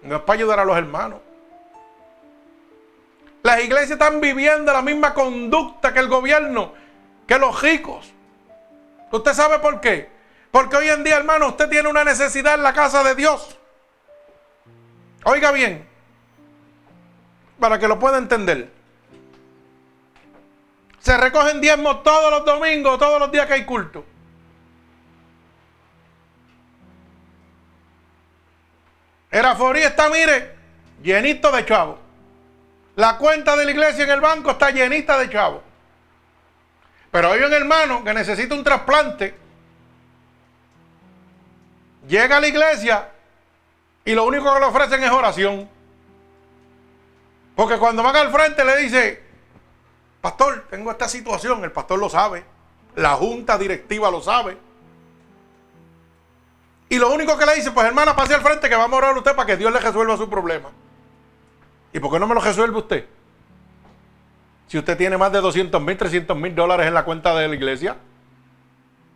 No es para ayudar a los hermanos. Las iglesias están viviendo la misma conducta que el gobierno, que los ricos. ¿Usted sabe por qué? Porque hoy en día, hermano, usted tiene una necesidad en la casa de Dios. Oiga bien, para que lo pueda entender. Se recogen diezmos todos los domingos, todos los días que hay culto. El aforí está, mire, llenito de chavos. La cuenta de la iglesia en el banco está llenita de chavos. Pero hay un hermano que necesita un trasplante. Llega a la iglesia y lo único que le ofrecen es oración. Porque cuando van al frente le dice, pastor, tengo esta situación, el pastor lo sabe, la junta directiva lo sabe. Y lo único que le dice, pues hermana, pase al frente que vamos a orar a usted para que Dios le resuelva su problema. ¿Y por qué no me lo resuelve usted? Si usted tiene más de 200 mil, 300 mil dólares en la cuenta de la iglesia,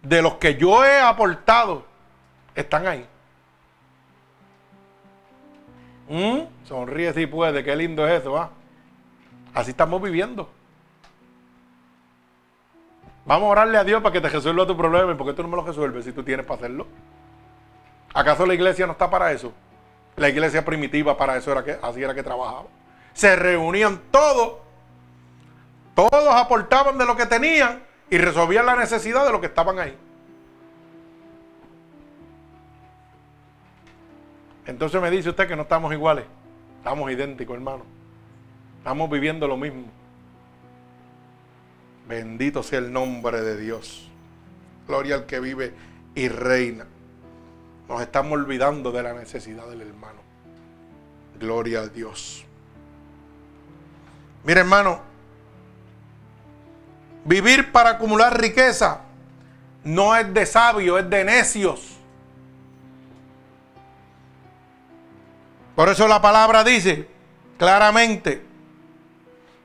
de los que yo he aportado, están ahí. ¿Mm? Sonríe si puede, qué lindo es eso, Así estamos viviendo. Vamos a orarle a Dios para que te resuelva tu problema. ¿Y por qué tú no me lo resuelves si tú tienes para hacerlo? ¿Acaso la iglesia no está para eso? La iglesia primitiva para eso era así era que trabajaba. Se reunían todos, todos aportaban de lo que tenían y resolvían la necesidad de lo que estaban ahí. Entonces me dice usted que no estamos iguales. Estamos idénticos, hermano. Estamos viviendo lo mismo. Bendito sea el nombre de Dios. Gloria al que vive y reina. Nos estamos olvidando de la necesidad del hermano. Gloria a Dios. Mire hermano, vivir para acumular riqueza no es de sabio, es de necios. Por eso la palabra dice claramente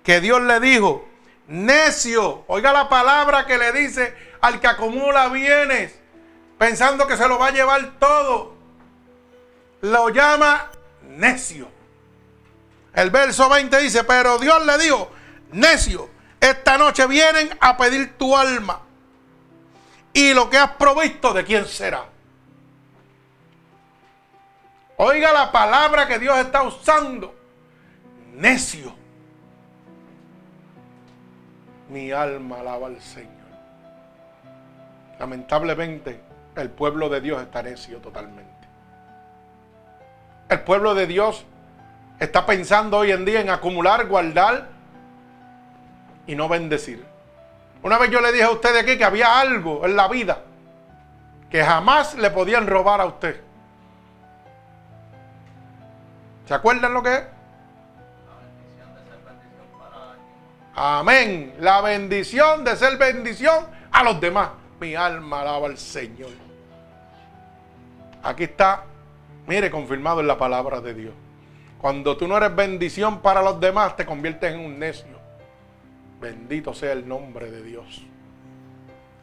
que Dios le dijo, necio, oiga la palabra que le dice al que acumula bienes, pensando que se lo va a llevar todo. Lo llama necio. El verso 20 dice, pero Dios le dijo, necio, esta noche vienen a pedir tu alma. Y lo que has provisto, ¿de quién será? Oiga la palabra que Dios está usando. Necio. Mi alma alaba al Señor. Lamentablemente, el pueblo de Dios está necio totalmente. El pueblo de Dios está pensando hoy en día en acumular, guardar y no bendecir. Una vez yo le dije a usted aquí que había algo en la vida que jamás le podían robar a usted. ¿Se acuerdan lo que es? Amén. La bendición de ser bendición a los demás. Mi alma alaba al Señor. Aquí está, mire, confirmado en la palabra de Dios. Cuando tú no eres bendición para los demás, te conviertes en un necio. Bendito sea el nombre de Dios.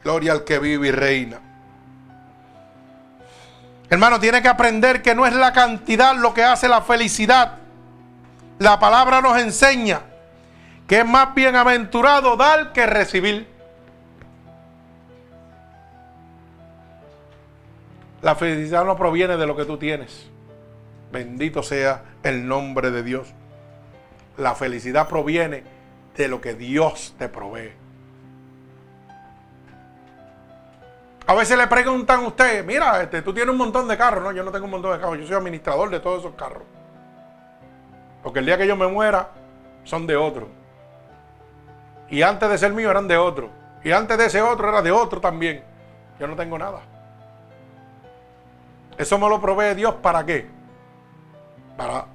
Gloria al que vive y reina. Hermano, tiene que aprender que no es la cantidad lo que hace la felicidad. La palabra nos enseña que es más bienaventurado dar que recibir. La felicidad no proviene de lo que tú tienes. Bendito sea el nombre de Dios. La felicidad proviene de lo que Dios te provee. A veces le preguntan a usted, mira, este, tú tienes un montón de carros. No, yo no tengo un montón de carros, yo soy administrador de todos esos carros. Porque el día que yo me muera, son de otro. Y antes de ser mío eran de otro. Y antes de ese otro era de otro también. Yo no tengo nada. Eso me lo provee Dios para qué? Para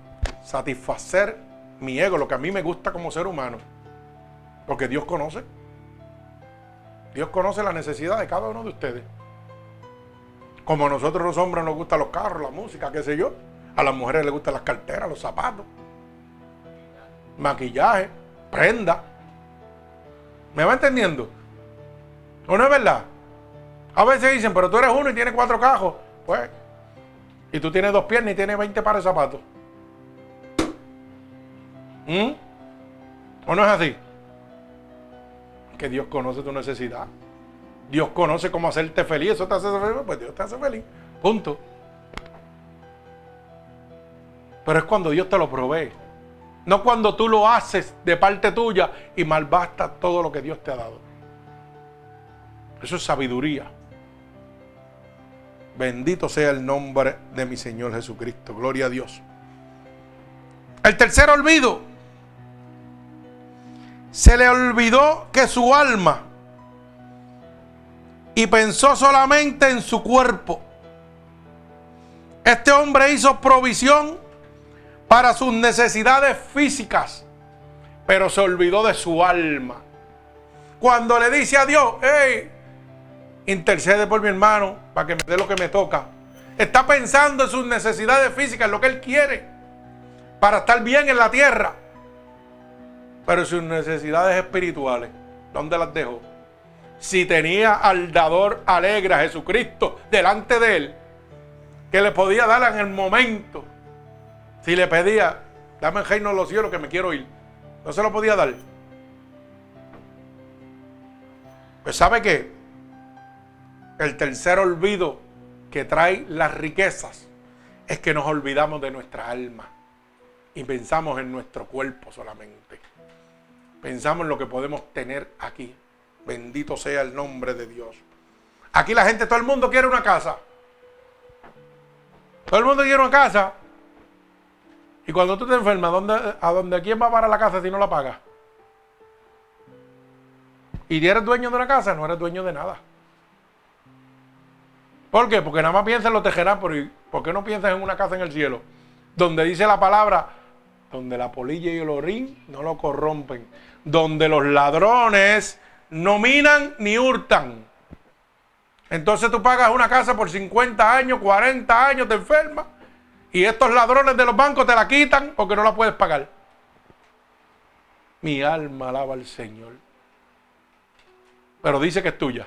satisfacer mi ego, lo que a mí me gusta como ser humano. Porque Dios conoce. Dios conoce la necesidad de cada uno de ustedes. Como a nosotros los hombres nos gustan los carros, la música, qué sé yo. A las mujeres les gustan las carteras, los zapatos, maquillaje, prenda. ¿Me va entendiendo? ¿O no es verdad? A veces dicen, pero tú eres uno y tienes cuatro cajos. Pues, y tú tienes dos piernas y tienes 20 pares de zapatos. ¿Mm? ¿O no es así? Que Dios conoce tu necesidad. Dios conoce cómo hacerte feliz. Eso te hace feliz, pues Dios te hace feliz. Punto. Pero es cuando Dios te lo provee. No cuando tú lo haces de parte tuya y malbasta todo lo que Dios te ha dado. Eso es sabiduría. Bendito sea el nombre de mi Señor Jesucristo. Gloria a Dios. El tercer olvido. Se le olvidó que su alma y pensó solamente en su cuerpo. Este hombre hizo provisión para sus necesidades físicas, pero se olvidó de su alma. Cuando le dice a Dios, hey, intercede por mi hermano para que me dé lo que me toca, está pensando en sus necesidades físicas, lo que él quiere, para estar bien en la tierra. Pero sus necesidades espirituales, ¿dónde las dejó? Si tenía al dador alegre a Jesucristo delante de él, que le podía dar en el momento si le pedía, dame el reino de los cielos que me quiero ir, no se lo podía dar. Pues sabe qué? El tercer olvido que trae las riquezas es que nos olvidamos de nuestra alma y pensamos en nuestro cuerpo solamente. Pensamos en lo que podemos tener aquí. Bendito sea el nombre de Dios. Aquí la gente, todo el mundo quiere una casa. Todo el mundo quiere una casa. Y cuando tú te enfermas, ¿a dónde, ¿a quién va para la casa si no la pagas? Y eres dueño de una casa, no eres dueño de nada. ¿Por qué? Porque nada más piensas en los tejerás, pero ¿por qué no piensas en una casa en el cielo? Donde dice la palabra, donde la polilla y el orín no lo corrompen, donde los ladrones no minan ni hurtan. Entonces tú pagas una casa por 50 años, 40 años, te enfermas, y estos ladrones de los bancos te la quitan porque no la puedes pagar. Mi alma alaba al Señor. Pero dice que es tuya.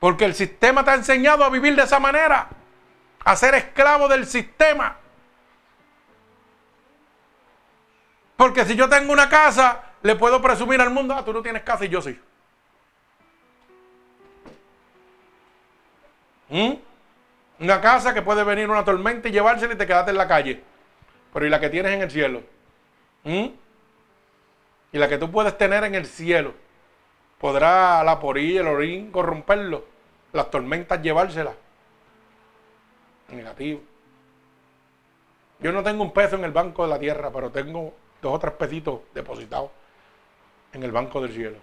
Porque el sistema te ha enseñado a vivir de esa manera, a ser esclavo del sistema. Porque si yo tengo una casa, le puedo presumir al mundo, ah, tú no tienes casa y yo sí. ¿Mm? Una casa que puede venir una tormenta y llevársela y te quedaste en la calle. Pero ¿y la que tienes en el cielo? ¿Mm? Y la que tú puedes tener en el cielo. ¿Podrá la porilla, el orín corromperlo? las tormentas llevárselas. Negativo. Yo no tengo un peso en el banco de la tierra, pero tengo dos o tres depositados en el banco del cielo.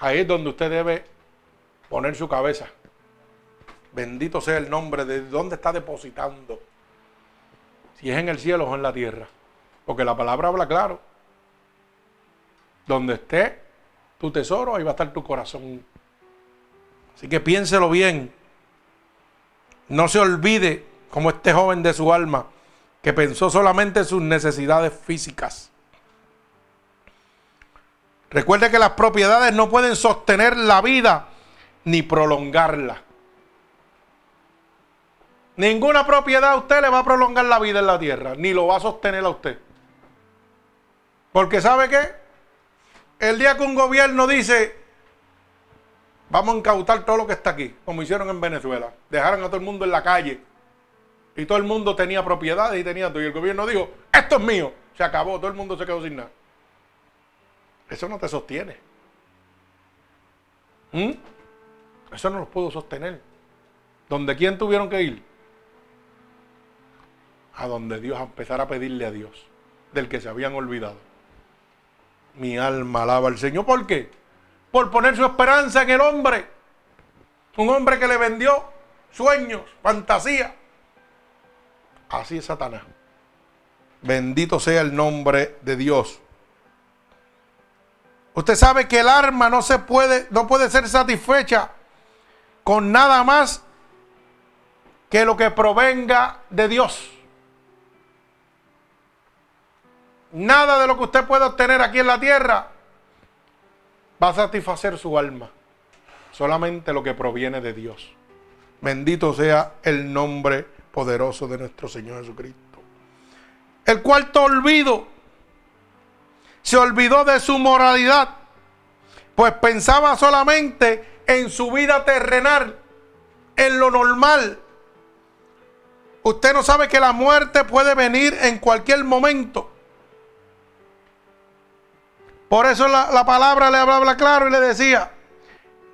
Ahí es donde usted debe poner su cabeza. Bendito sea el nombre de dónde está depositando. Si es en el cielo o en la tierra. Porque la palabra habla claro. Donde esté tu tesoro, ahí va a estar tu corazón. Así que piénselo bien. No se olvide, como este joven de su alma, que pensó solamente en sus necesidades físicas. Recuerde que las propiedades no pueden sostener la vida ni prolongarla. Ninguna propiedad a usted le va a prolongar la vida en la tierra, ni lo va a sostener a usted. Porque ¿sabe qué? El día que un gobierno dice, vamos a incautar todo lo que está aquí, como hicieron en Venezuela, dejaron a todo el mundo en la calle y todo el mundo tenía propiedades y tenía todo. Y el gobierno dijo, esto es mío. Se acabó, todo el mundo se quedó sin nada. Eso no te sostiene. ¿Mm? Eso no los puedo sostener. ¿Donde quién tuvieron que ir? A donde Dios, a empezar a pedirle a Dios, del que se habían olvidado. Mi alma alaba al Señor. ¿Por qué? Por poner su esperanza en el hombre. Un hombre que le vendió sueños, fantasía. Así es Satanás. Bendito sea el nombre de Dios. Usted sabe que el arma no se puede, no puede ser satisfecha con nada más que lo que provenga de Dios. Nada de lo que usted pueda obtener aquí en la tierra va a satisfacer su alma. Solamente lo que proviene de Dios. Bendito sea el nombre poderoso de nuestro Señor Jesucristo. El cuarto olvido se olvidó de su moralidad, pues pensaba solamente en su vida terrenal, en lo normal. Usted no sabe que la muerte puede venir en cualquier momento. Por eso la, palabra le hablaba claro y le decía,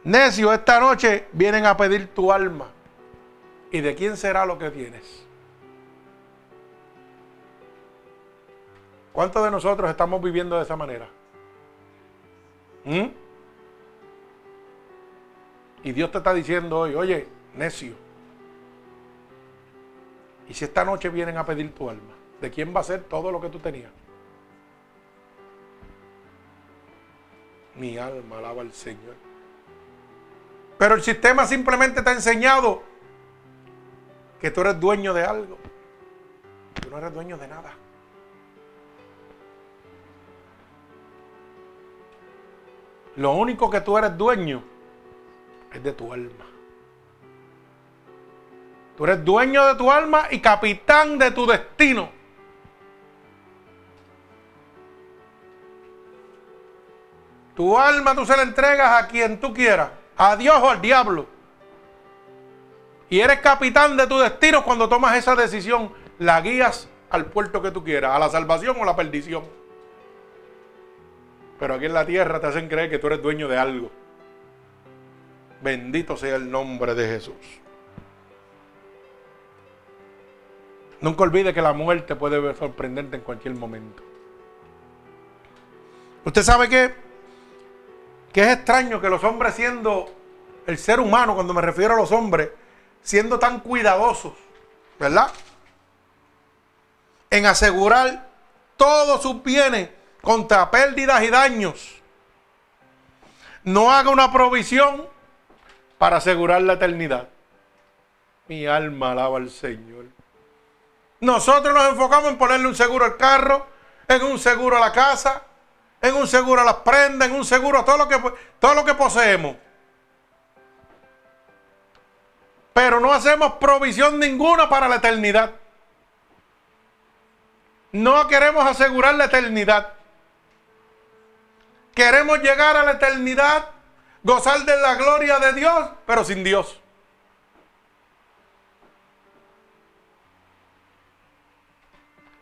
necio, esta noche vienen a pedir tu alma. ¿Y de quién será lo que tienes? ¿Cuántos de nosotros estamos viviendo de esa manera? ¿Mm? Y Dios te está diciendo hoy, oye, necio. ¿Y si esta noche vienen a pedir tu alma? ¿De quién va a ser todo lo que tú tenías? Mi alma alaba al Señor. Pero el sistema simplemente te ha enseñado que tú eres dueño de algo. Tú no eres dueño de nada. Lo único que tú eres dueño es de tu alma. Tú eres dueño de tu alma y capitán de tu destino. Tu alma tú se la entregas a quien tú quieras, a Dios o al diablo. Y eres capitán de tu destino cuando tomas esa decisión. La guías al puerto que tú quieras, a la salvación o la perdición. Pero aquí en la tierra te hacen creer que tú eres dueño de algo. Bendito sea el nombre de Jesús. Nunca olvide que la muerte puede sorprenderte en cualquier momento. Usted sabe que, que es extraño que los hombres siendo el ser humano, cuando me refiero a los hombres, siendo tan cuidadosos, ¿verdad? En asegurar todos sus bienes contra pérdidas y daños. No haga una provisión para asegurar la eternidad. Mi alma alaba al Señor. Nosotros nos enfocamos en ponerle un seguro al carro, en un seguro a la casa, en un seguro a las prendas, en un seguro a todo lo que, todo lo que poseemos. Pero no hacemos provisión ninguna para la eternidad. No queremos asegurar la eternidad. Queremos llegar a la eternidad, gozar de la gloria de Dios, pero sin Dios.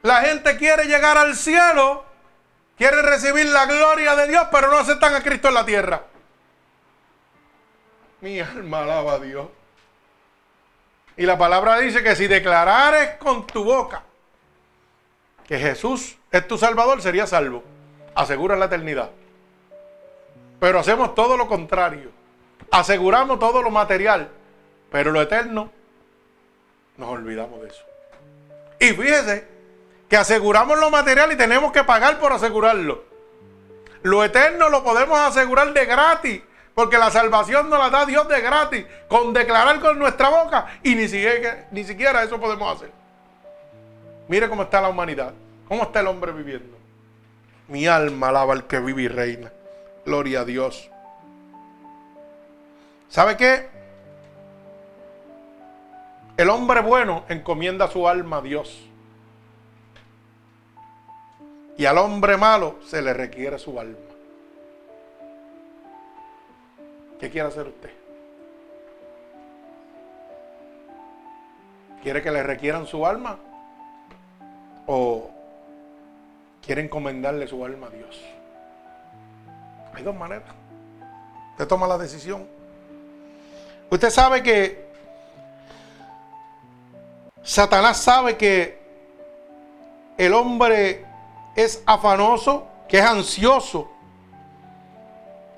La gente quiere llegar al cielo, quiere recibir la gloria de Dios, pero no aceptan a Cristo en la tierra. Mi alma alaba a Dios. Y la palabra dice que si declarares con tu boca que Jesús es tu Salvador, sería salvo. Asegura la eternidad. Pero hacemos todo lo contrario. Aseguramos todo lo material, pero lo eterno nos olvidamos de eso. Y fíjese que aseguramos lo material y tenemos que pagar por asegurarlo. Lo eterno lo podemos asegurar de gratis, porque la salvación nos la da Dios de gratis, con declarar con nuestra boca, y ni siquiera, ni siquiera eso podemos hacer. Mire cómo está la humanidad, cómo está el hombre viviendo. Mi alma alaba al que vive y reina. Gloria a Dios. ¿Sabe qué? El hombre bueno encomienda su alma a Dios. Y al hombre malo se le requiere su alma. ¿Qué quiere hacer usted? ¿Quiere que le requieran su alma? ¿O quiere encomendarle su alma a Dios? Hay dos maneras. Usted toma la decisión. Usted sabe que Satanás sabe que el hombre es afanoso, que es ansioso,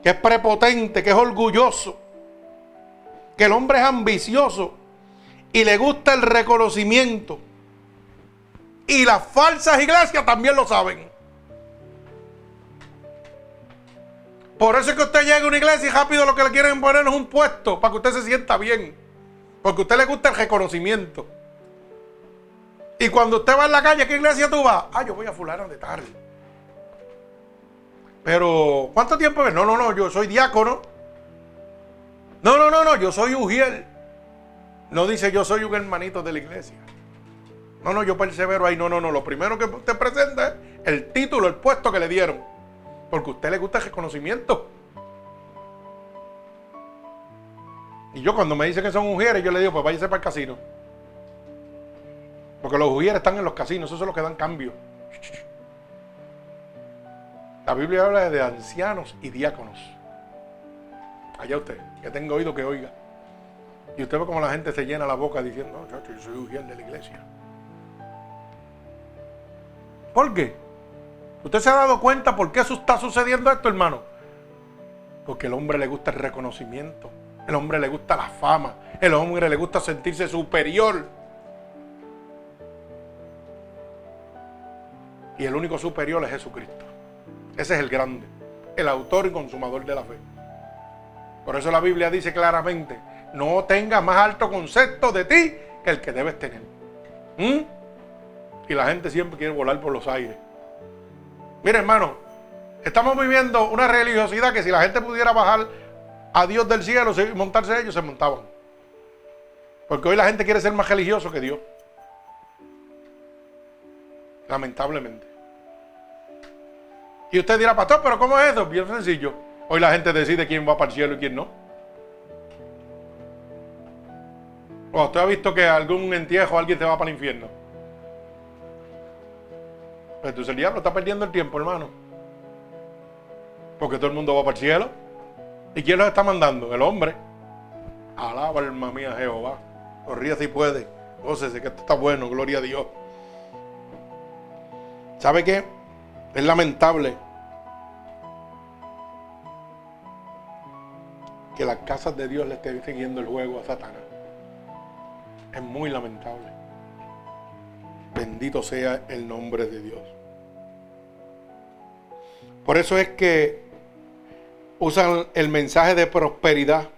que es prepotente, que es orgulloso, que el hombre es ambicioso y le gusta el reconocimiento. Y las falsas iglesias también lo saben. Por eso es que usted llega a una iglesia y rápido lo que le quieren poner es un puesto para que usted se sienta bien. Porque a usted le gusta el reconocimiento. Y cuando usted va en la calle, ¿qué iglesia tú vas? Ah, yo voy a fulano de tal. Pero, ¿cuánto tiempo? No, no, no, yo soy diácono. No, no, no, no, yo soy Ujiel. No dice yo soy un hermanito de la iglesia. No, no, yo persevero ahí. No, no, no. Lo primero que usted presenta es el título, el puesto que le dieron. Porque a usted le gusta el reconocimiento. Y yo cuando me dice que son mujeres, yo le digo, pues váyase para el casino. Porque los ujieres están en los casinos, esos son los que dan cambio. La Biblia habla de ancianos y diáconos. Allá usted, que tenga oído que oiga. Y usted ve como la gente se llena la boca diciendo, no, yo soy ujier de la iglesia. ¿Por qué? ¿Usted se ha dado cuenta por qué eso está sucediendo esto, hermano? Porque el hombre le gusta el reconocimiento. El hombre le gusta la fama. El hombre le gusta sentirse superior. Y el único superior es Jesucristo. Ese es el grande, el autor y consumador de la fe. Por eso la Biblia dice claramente, no tengas más alto concepto de ti que el que debes tener. ¿Mm? Y la gente siempre quiere volar por los aires. Mire hermano, estamos viviendo una religiosidad que si la gente pudiera bajar a Dios del cielo y montarse ellos, se montaban. Porque hoy la gente quiere ser más religioso que Dios. Lamentablemente. Y usted dirá, pastor, pero ¿cómo es eso? Bien sencillo. Hoy la gente decide quién va para el cielo y quién no. ¿O usted ha visto que algún entierro alguien se va para el infierno? Pues entonces el diablo está perdiendo el tiempo, hermano. Porque todo el mundo va para el cielo. ¿Y quién los está mandando? El hombre. Alaba, alma mía, Jehová. Corría si puede. Gócese que esto está bueno, gloria a Dios. ¿Sabe qué? Es lamentable que las casas de Dios le estén siguiendo el juego a Satanás. Es muy lamentable. Bendito sea el nombre de Dios. Por eso es que usan el mensaje de prosperidad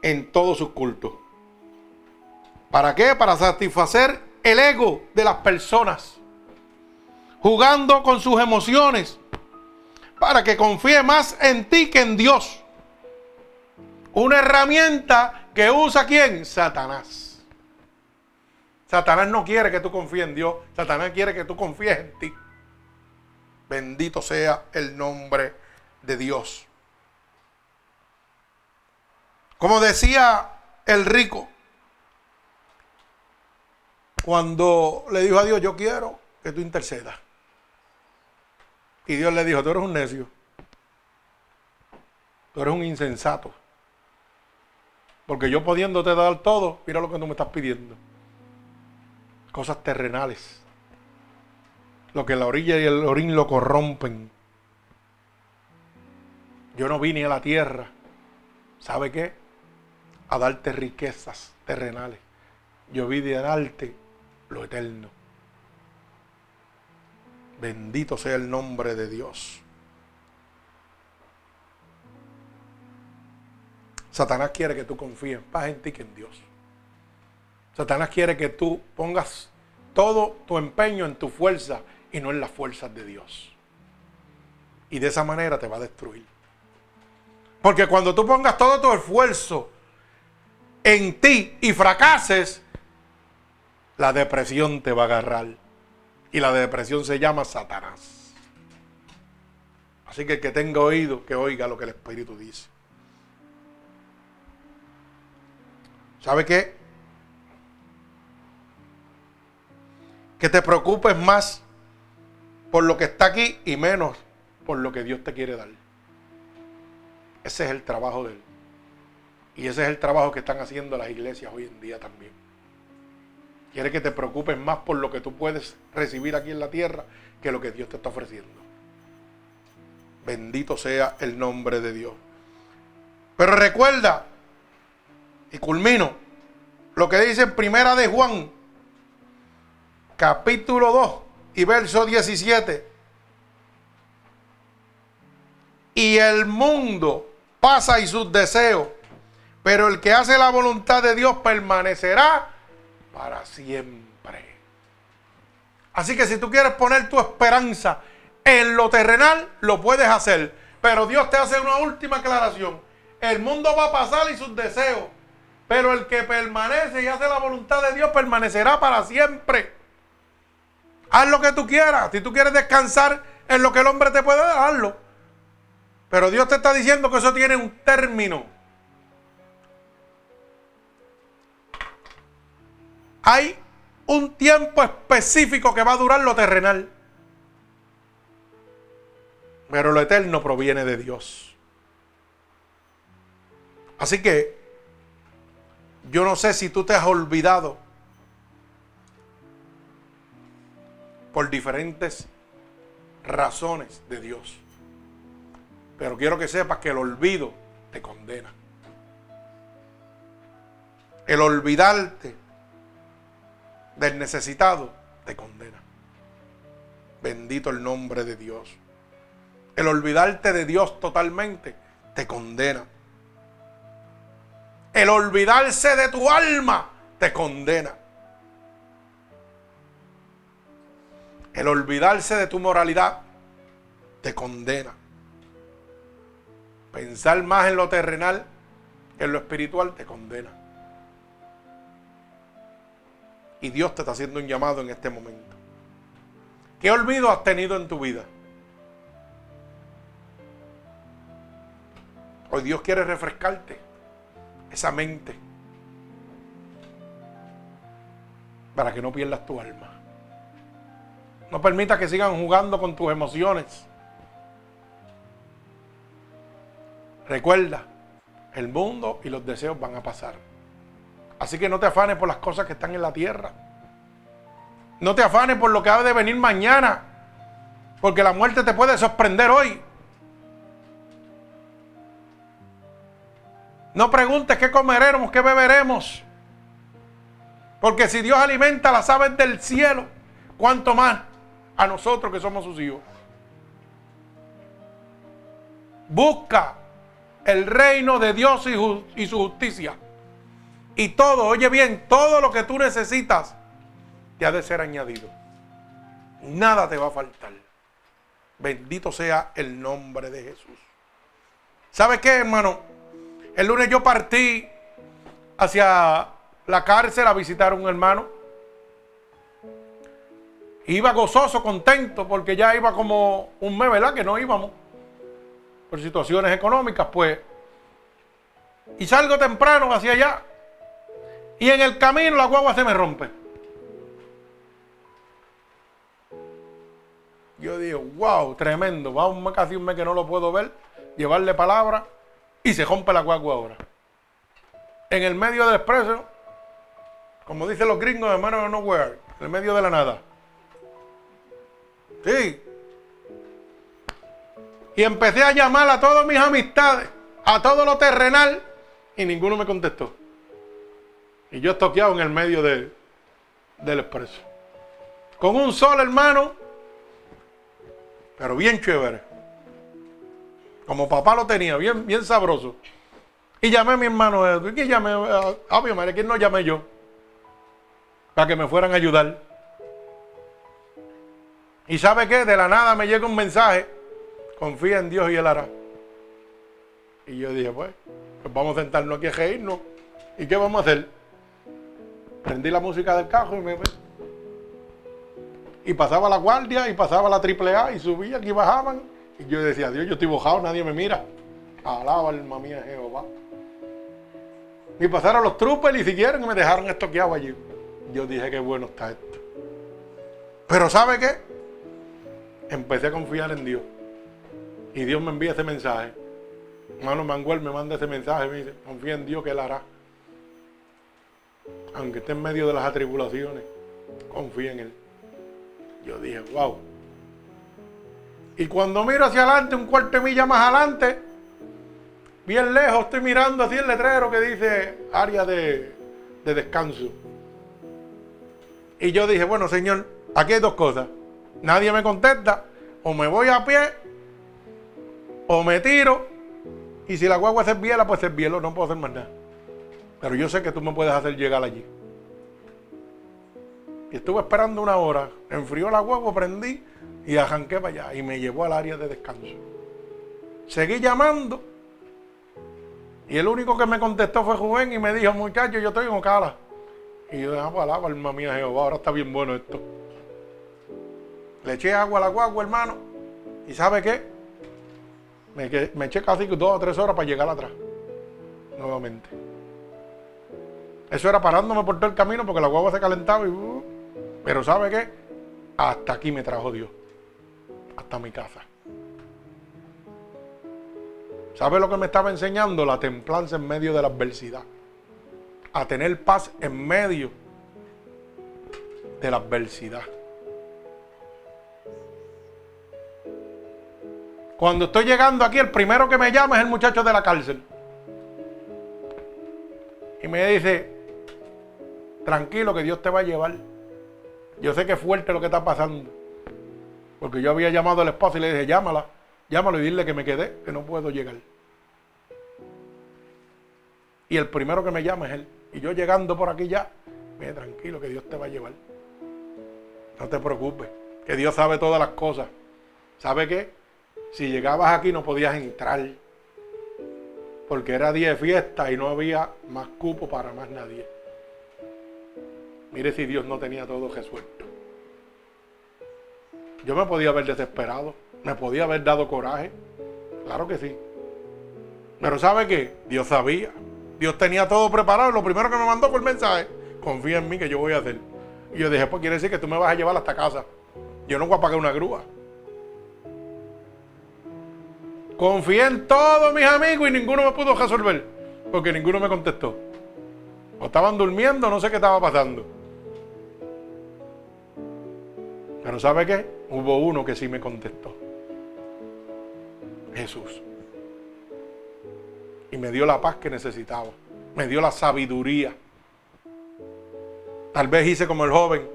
en todos sus cultos. ¿Para qué? Para satisfacer el ego de las personas. Jugando con sus emociones. Para que confíe más en ti que en Dios. Una herramienta que usa quién? Satanás. Satanás no quiere que tú confíes en Dios. Satanás quiere que tú confíes en ti. Bendito sea el nombre de Dios. Como decía el rico, cuando le dijo a Dios, yo quiero que tú intercedas. Y Dios le dijo, tú eres un necio. Tú eres un insensato. Porque yo pudiéndote dar todo, mira lo que tú me estás pidiendo. Cosas terrenales. Lo que la orilla y el orín lo corrompen. Yo no vine a la tierra, ¿sabe qué? A darte riquezas terrenales. Yo vine a darte lo eterno. Bendito sea el nombre de Dios. Satanás quiere que tú confíes más en ti que en Dios. Satanás quiere que tú pongas todo tu empeño en tu fuerza y no en las fuerzas de Dios. Y de esa manera te va a destruir. Porque cuando tú pongas todo tu esfuerzo en ti y fracases, la depresión te va a agarrar. Y la depresión se llama Satanás. Así que el que tenga oído, que oiga lo que el Espíritu dice. ¿Sabe qué? Que te preocupes más por lo que está aquí y menos por lo que Dios te quiere dar. Ese es el trabajo de Él. Y ese es el trabajo que están haciendo las iglesias hoy en día también. Quiere que te preocupes más por lo que tú puedes recibir aquí en la tierra que lo que Dios te está ofreciendo. Bendito sea el nombre de Dios. Pero recuerda y culmino lo que dice en Primera de Juan, capítulo 2 y verso 17. Y el mundo pasa y sus deseos, pero el que hace la voluntad de Dios permanecerá para siempre. Así que si tú quieres poner tu esperanza en lo terrenal, lo puedes hacer. Pero Dios te hace una última aclaración. El mundo va a pasar y sus deseos, pero el que permanece y hace la voluntad de Dios permanecerá para siempre. Haz lo que tú quieras. Si tú quieres descansar en lo que el hombre te puede dar, hazlo. Pero Dios te está diciendo que eso tiene un término. Hay un tiempo específico que va a durar lo terrenal. Pero lo eterno proviene de Dios. Así que yo no sé si tú te has olvidado por diferentes razones de Dios. Pero quiero que sepas que el olvido te condena. El olvidarte del necesitado te condena. Bendito el nombre de Dios. El olvidarte de Dios totalmente te condena. El olvidarse de tu alma te condena. El olvidarse de tu moralidad te condena. Pensar más en lo terrenal que en lo espiritual te condena. Y Dios te está haciendo un llamado en este momento. ¿Qué olvido has tenido en tu vida? Hoy Dios quiere refrescarte esa mente para que no pierdas tu alma. No permita que sigan jugando con tus emociones. Recuerda, el mundo y los deseos van a pasar. Así que no te afanes por las cosas que están en la tierra. No te afanes por lo que ha de venir mañana. Porque la muerte te puede sorprender hoy. No preguntes qué comeremos, qué beberemos. Porque si Dios alimenta las aves del cielo, ¿cuánto más a nosotros que somos sus hijos? Busca el reino de Dios y, su justicia. Y todo, oye bien, todo lo que tú necesitas te ha de ser añadido. Nada te va a faltar. Bendito sea el nombre de Jesús. ¿Sabe qué, hermano? El lunes yo partí hacia la cárcel a visitar a un hermano. Iba gozoso, contento, porque ya iba como un mes, ¿verdad? Que no íbamos por situaciones económicas, pues. Y salgo temprano hacia allá. Y en el camino la guagua se me rompe. Yo digo, wow, tremendo. Va un casi un mes que no lo puedo ver, llevarle palabra y se rompe la guagua ahora. En el medio del expreso, como dicen los gringos, hermano, nowhere, en el medio de la nada. Sí, y empecé a llamar a todas mis amistades, a todo lo terrenal, y ninguno me contestó. Y yo estoqueado en el medio del expreso. Con un sol, hermano, pero bien chévere. Como papá lo tenía, bien, bien sabroso. Y llamé a mi hermano Edwin. Llamé a, mi madre, ¿quién no llamé yo? Para que me fueran a ayudar. Y sabe qué? De la nada me llega un mensaje confía en Dios y Él hará. Y yo dije, pues, pues vamos a sentarnos aquí a reírnos. ¿Y qué vamos a hacer? Prendí la música del carro y me... Y pasaba la guardia y pasaba la triple A y subía y bajaban. Y yo decía, Dios, yo estoy bojado, nadie me mira. Alaba alma mía Jehová. Y pasaron los troopers y siguieron y me dejaron estoqueado allí. Yo dije, qué bueno está esto. Pero ¿sabe qué? Empecé a confiar en Dios. Y Dios me envía ese mensaje. Hermano Manguel me manda ese mensaje, me dice, confía en Dios que Él hará. Aunque esté en medio de las atribulaciones, confía en Él. Yo dije, wow. Y cuando miro hacia adelante, un cuarto de milla más adelante, bien lejos, estoy mirando así el letrero que dice área de, de descanso. Y yo dije, bueno, Señor, aquí hay dos cosas. Nadie me contesta, o me voy a pie o me tiro y si la guagua es biela, pues es bielo, no puedo hacer más nada. Pero yo sé que tú me puedes hacer llegar allí. Y estuve esperando una hora, enfrió la guagua, prendí y arranqué para allá y me llevó al área de descanso. Seguí llamando y el único que me contestó fue Juven y me dijo, muchacho, yo estoy en Ocala. Y yo dije, ah, palabra, pues, alma mía Jehová, ahora está bien bueno esto. Le eché agua a la guagua, hermano. ¿Y sabe qué? Me, eché casi dos o tres horas para llegar atrás. Nuevamente. Eso era parándome por todo el camino porque la guagua se calentaba y... Uh, pero ¿sabe qué? Hasta aquí me trajo Dios. Hasta mi casa. ¿Sabe lo que me estaba enseñando? La templanza en medio de la adversidad. A tener paz en medio de la adversidad. Cuando estoy llegando aquí, el primero que me llama es el muchacho de la cárcel. Y me dice, tranquilo que Dios te va a llevar. Yo sé que es fuerte lo que está pasando. Porque yo había llamado al esposo y le dije, llámala, llámalo y dile que me quedé, que no puedo llegar. Y el primero que me llama es él. Y yo llegando por aquí ya, me dice, tranquilo que Dios te va a llevar. No te preocupes, que Dios sabe todas las cosas. ¿Sabe qué? Si llegabas aquí no podías entrar. Porque era día de fiesta y no había más cupo para más nadie. Mire si Dios no tenía todo resuelto. Yo me podía haber desesperado. Me podía haber dado coraje. Claro que sí. Pero ¿sabe qué? Dios sabía. Dios tenía todo preparado. Lo primero que me mandó fue el mensaje. Confía en mí que yo voy a hacer. Y yo dije, pues quiere decir que tú me vas a llevar hasta casa. Yo no voy a pagar una grúa. Confié en todos mis amigos y ninguno me pudo resolver. Porque ninguno me contestó. O estaban durmiendo, no sé qué estaba pasando. Pero ¿sabe qué? Hubo uno que sí me contestó. Jesús. Y me dio la paz que necesitaba. Me dio la sabiduría. Tal vez hice como el joven.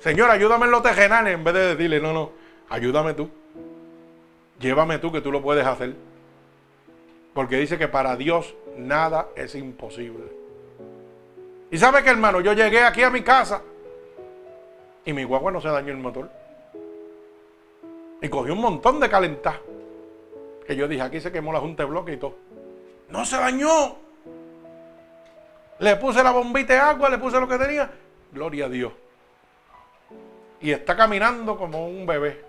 Señor, ayúdame en los tejenales. En vez de decirle, no, no, ayúdame tú. Llévame tú que tú lo puedes hacer. Porque dice que para Dios nada es imposible. Y sabe que hermano, yo llegué aquí a mi casa y mi guagua no se dañó el motor. Y cogí un montón de calentar. Que yo dije, aquí se quemó la junta de bloque y todo. No se dañó. Le puse la bombita de agua, le puse lo que tenía. Gloria a Dios. Y está caminando como un bebé.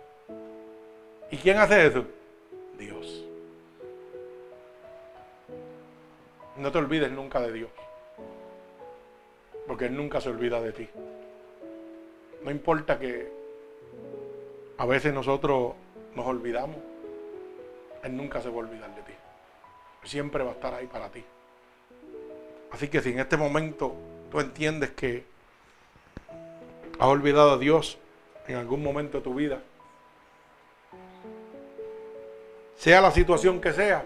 ¿Y quién hace eso? Dios. No te olvides nunca de Dios. Porque Él nunca se olvida de ti. No importa que a veces nosotros nos olvidamos. Él nunca se va a olvidar de ti. Siempre va a estar ahí para ti. Así que si en este momento tú entiendes que has olvidado a Dios en algún momento de tu vida, sea la situación que sea,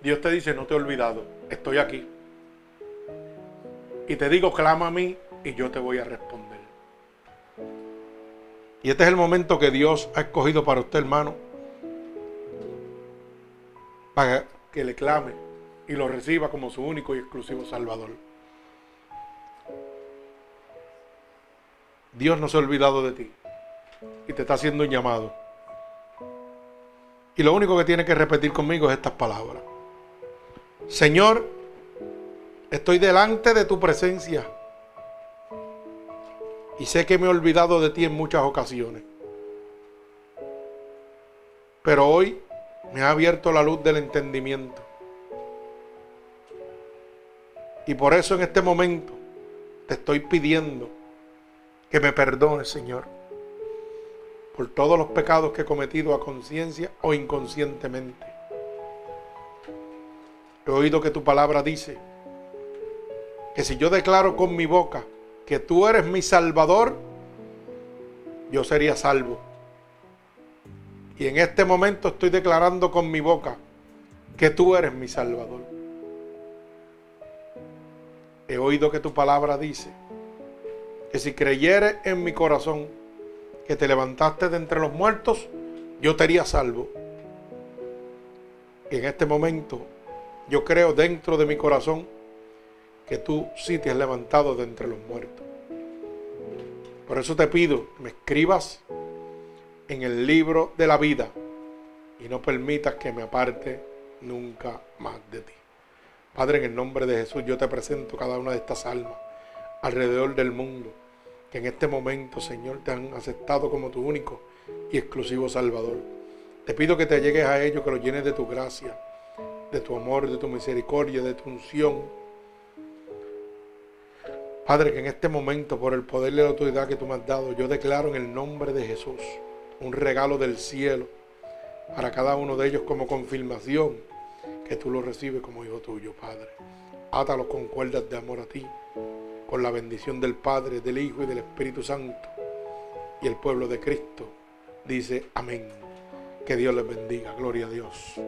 Dios te dice, no te he olvidado, estoy aquí. Y te digo, clama a mí y yo te voy a responder. Y este es el momento que Dios ha escogido para usted, hermano, para que le clame y lo reciba como su único y exclusivo Salvador. Dios no se ha olvidado de ti y te está haciendo un llamado. Y lo único que tiene que repetir conmigo es estas palabras. Señor, estoy delante de tu presencia y sé que me he olvidado de ti en muchas ocasiones. Pero hoy me ha abierto la luz del entendimiento. Y por eso en este momento te estoy pidiendo que me perdones, Señor, por todos los pecados que he cometido a conciencia o inconscientemente. He oído que tu palabra dice que si yo declaro con mi boca que tú eres mi salvador, yo sería salvo. Y en este momento estoy declarando con mi boca que tú eres mi salvador. He oído que tu palabra dice que si creyere en mi corazón que te levantaste de entre los muertos, yo te haría salvo. Y en este momento yo creo dentro de mi corazón que tú sí te has levantado de entre los muertos. Por eso te pido que me escribas en el libro de la vida y no permitas que me aparte nunca más de ti. Padre, en el nombre de Jesús yo te presento cada una de estas almas alrededor del mundo que en este momento, Señor, te han aceptado como tu único y exclusivo Salvador. Te pido que te llegues a ellos, que los llenes de tu gracia, de tu amor, de tu misericordia, de tu unción. Padre, que en este momento, por el poder de la autoridad que tú me has dado, yo declaro en el nombre de Jesús un regalo del cielo para cada uno de ellos como confirmación que tú lo recibes como hijo tuyo, Padre. Átalos con cuerdas de amor a ti, con la bendición del Padre, del Hijo y del Espíritu Santo. Y el pueblo de Cristo dice amén. Que Dios les bendiga. Gloria a Dios.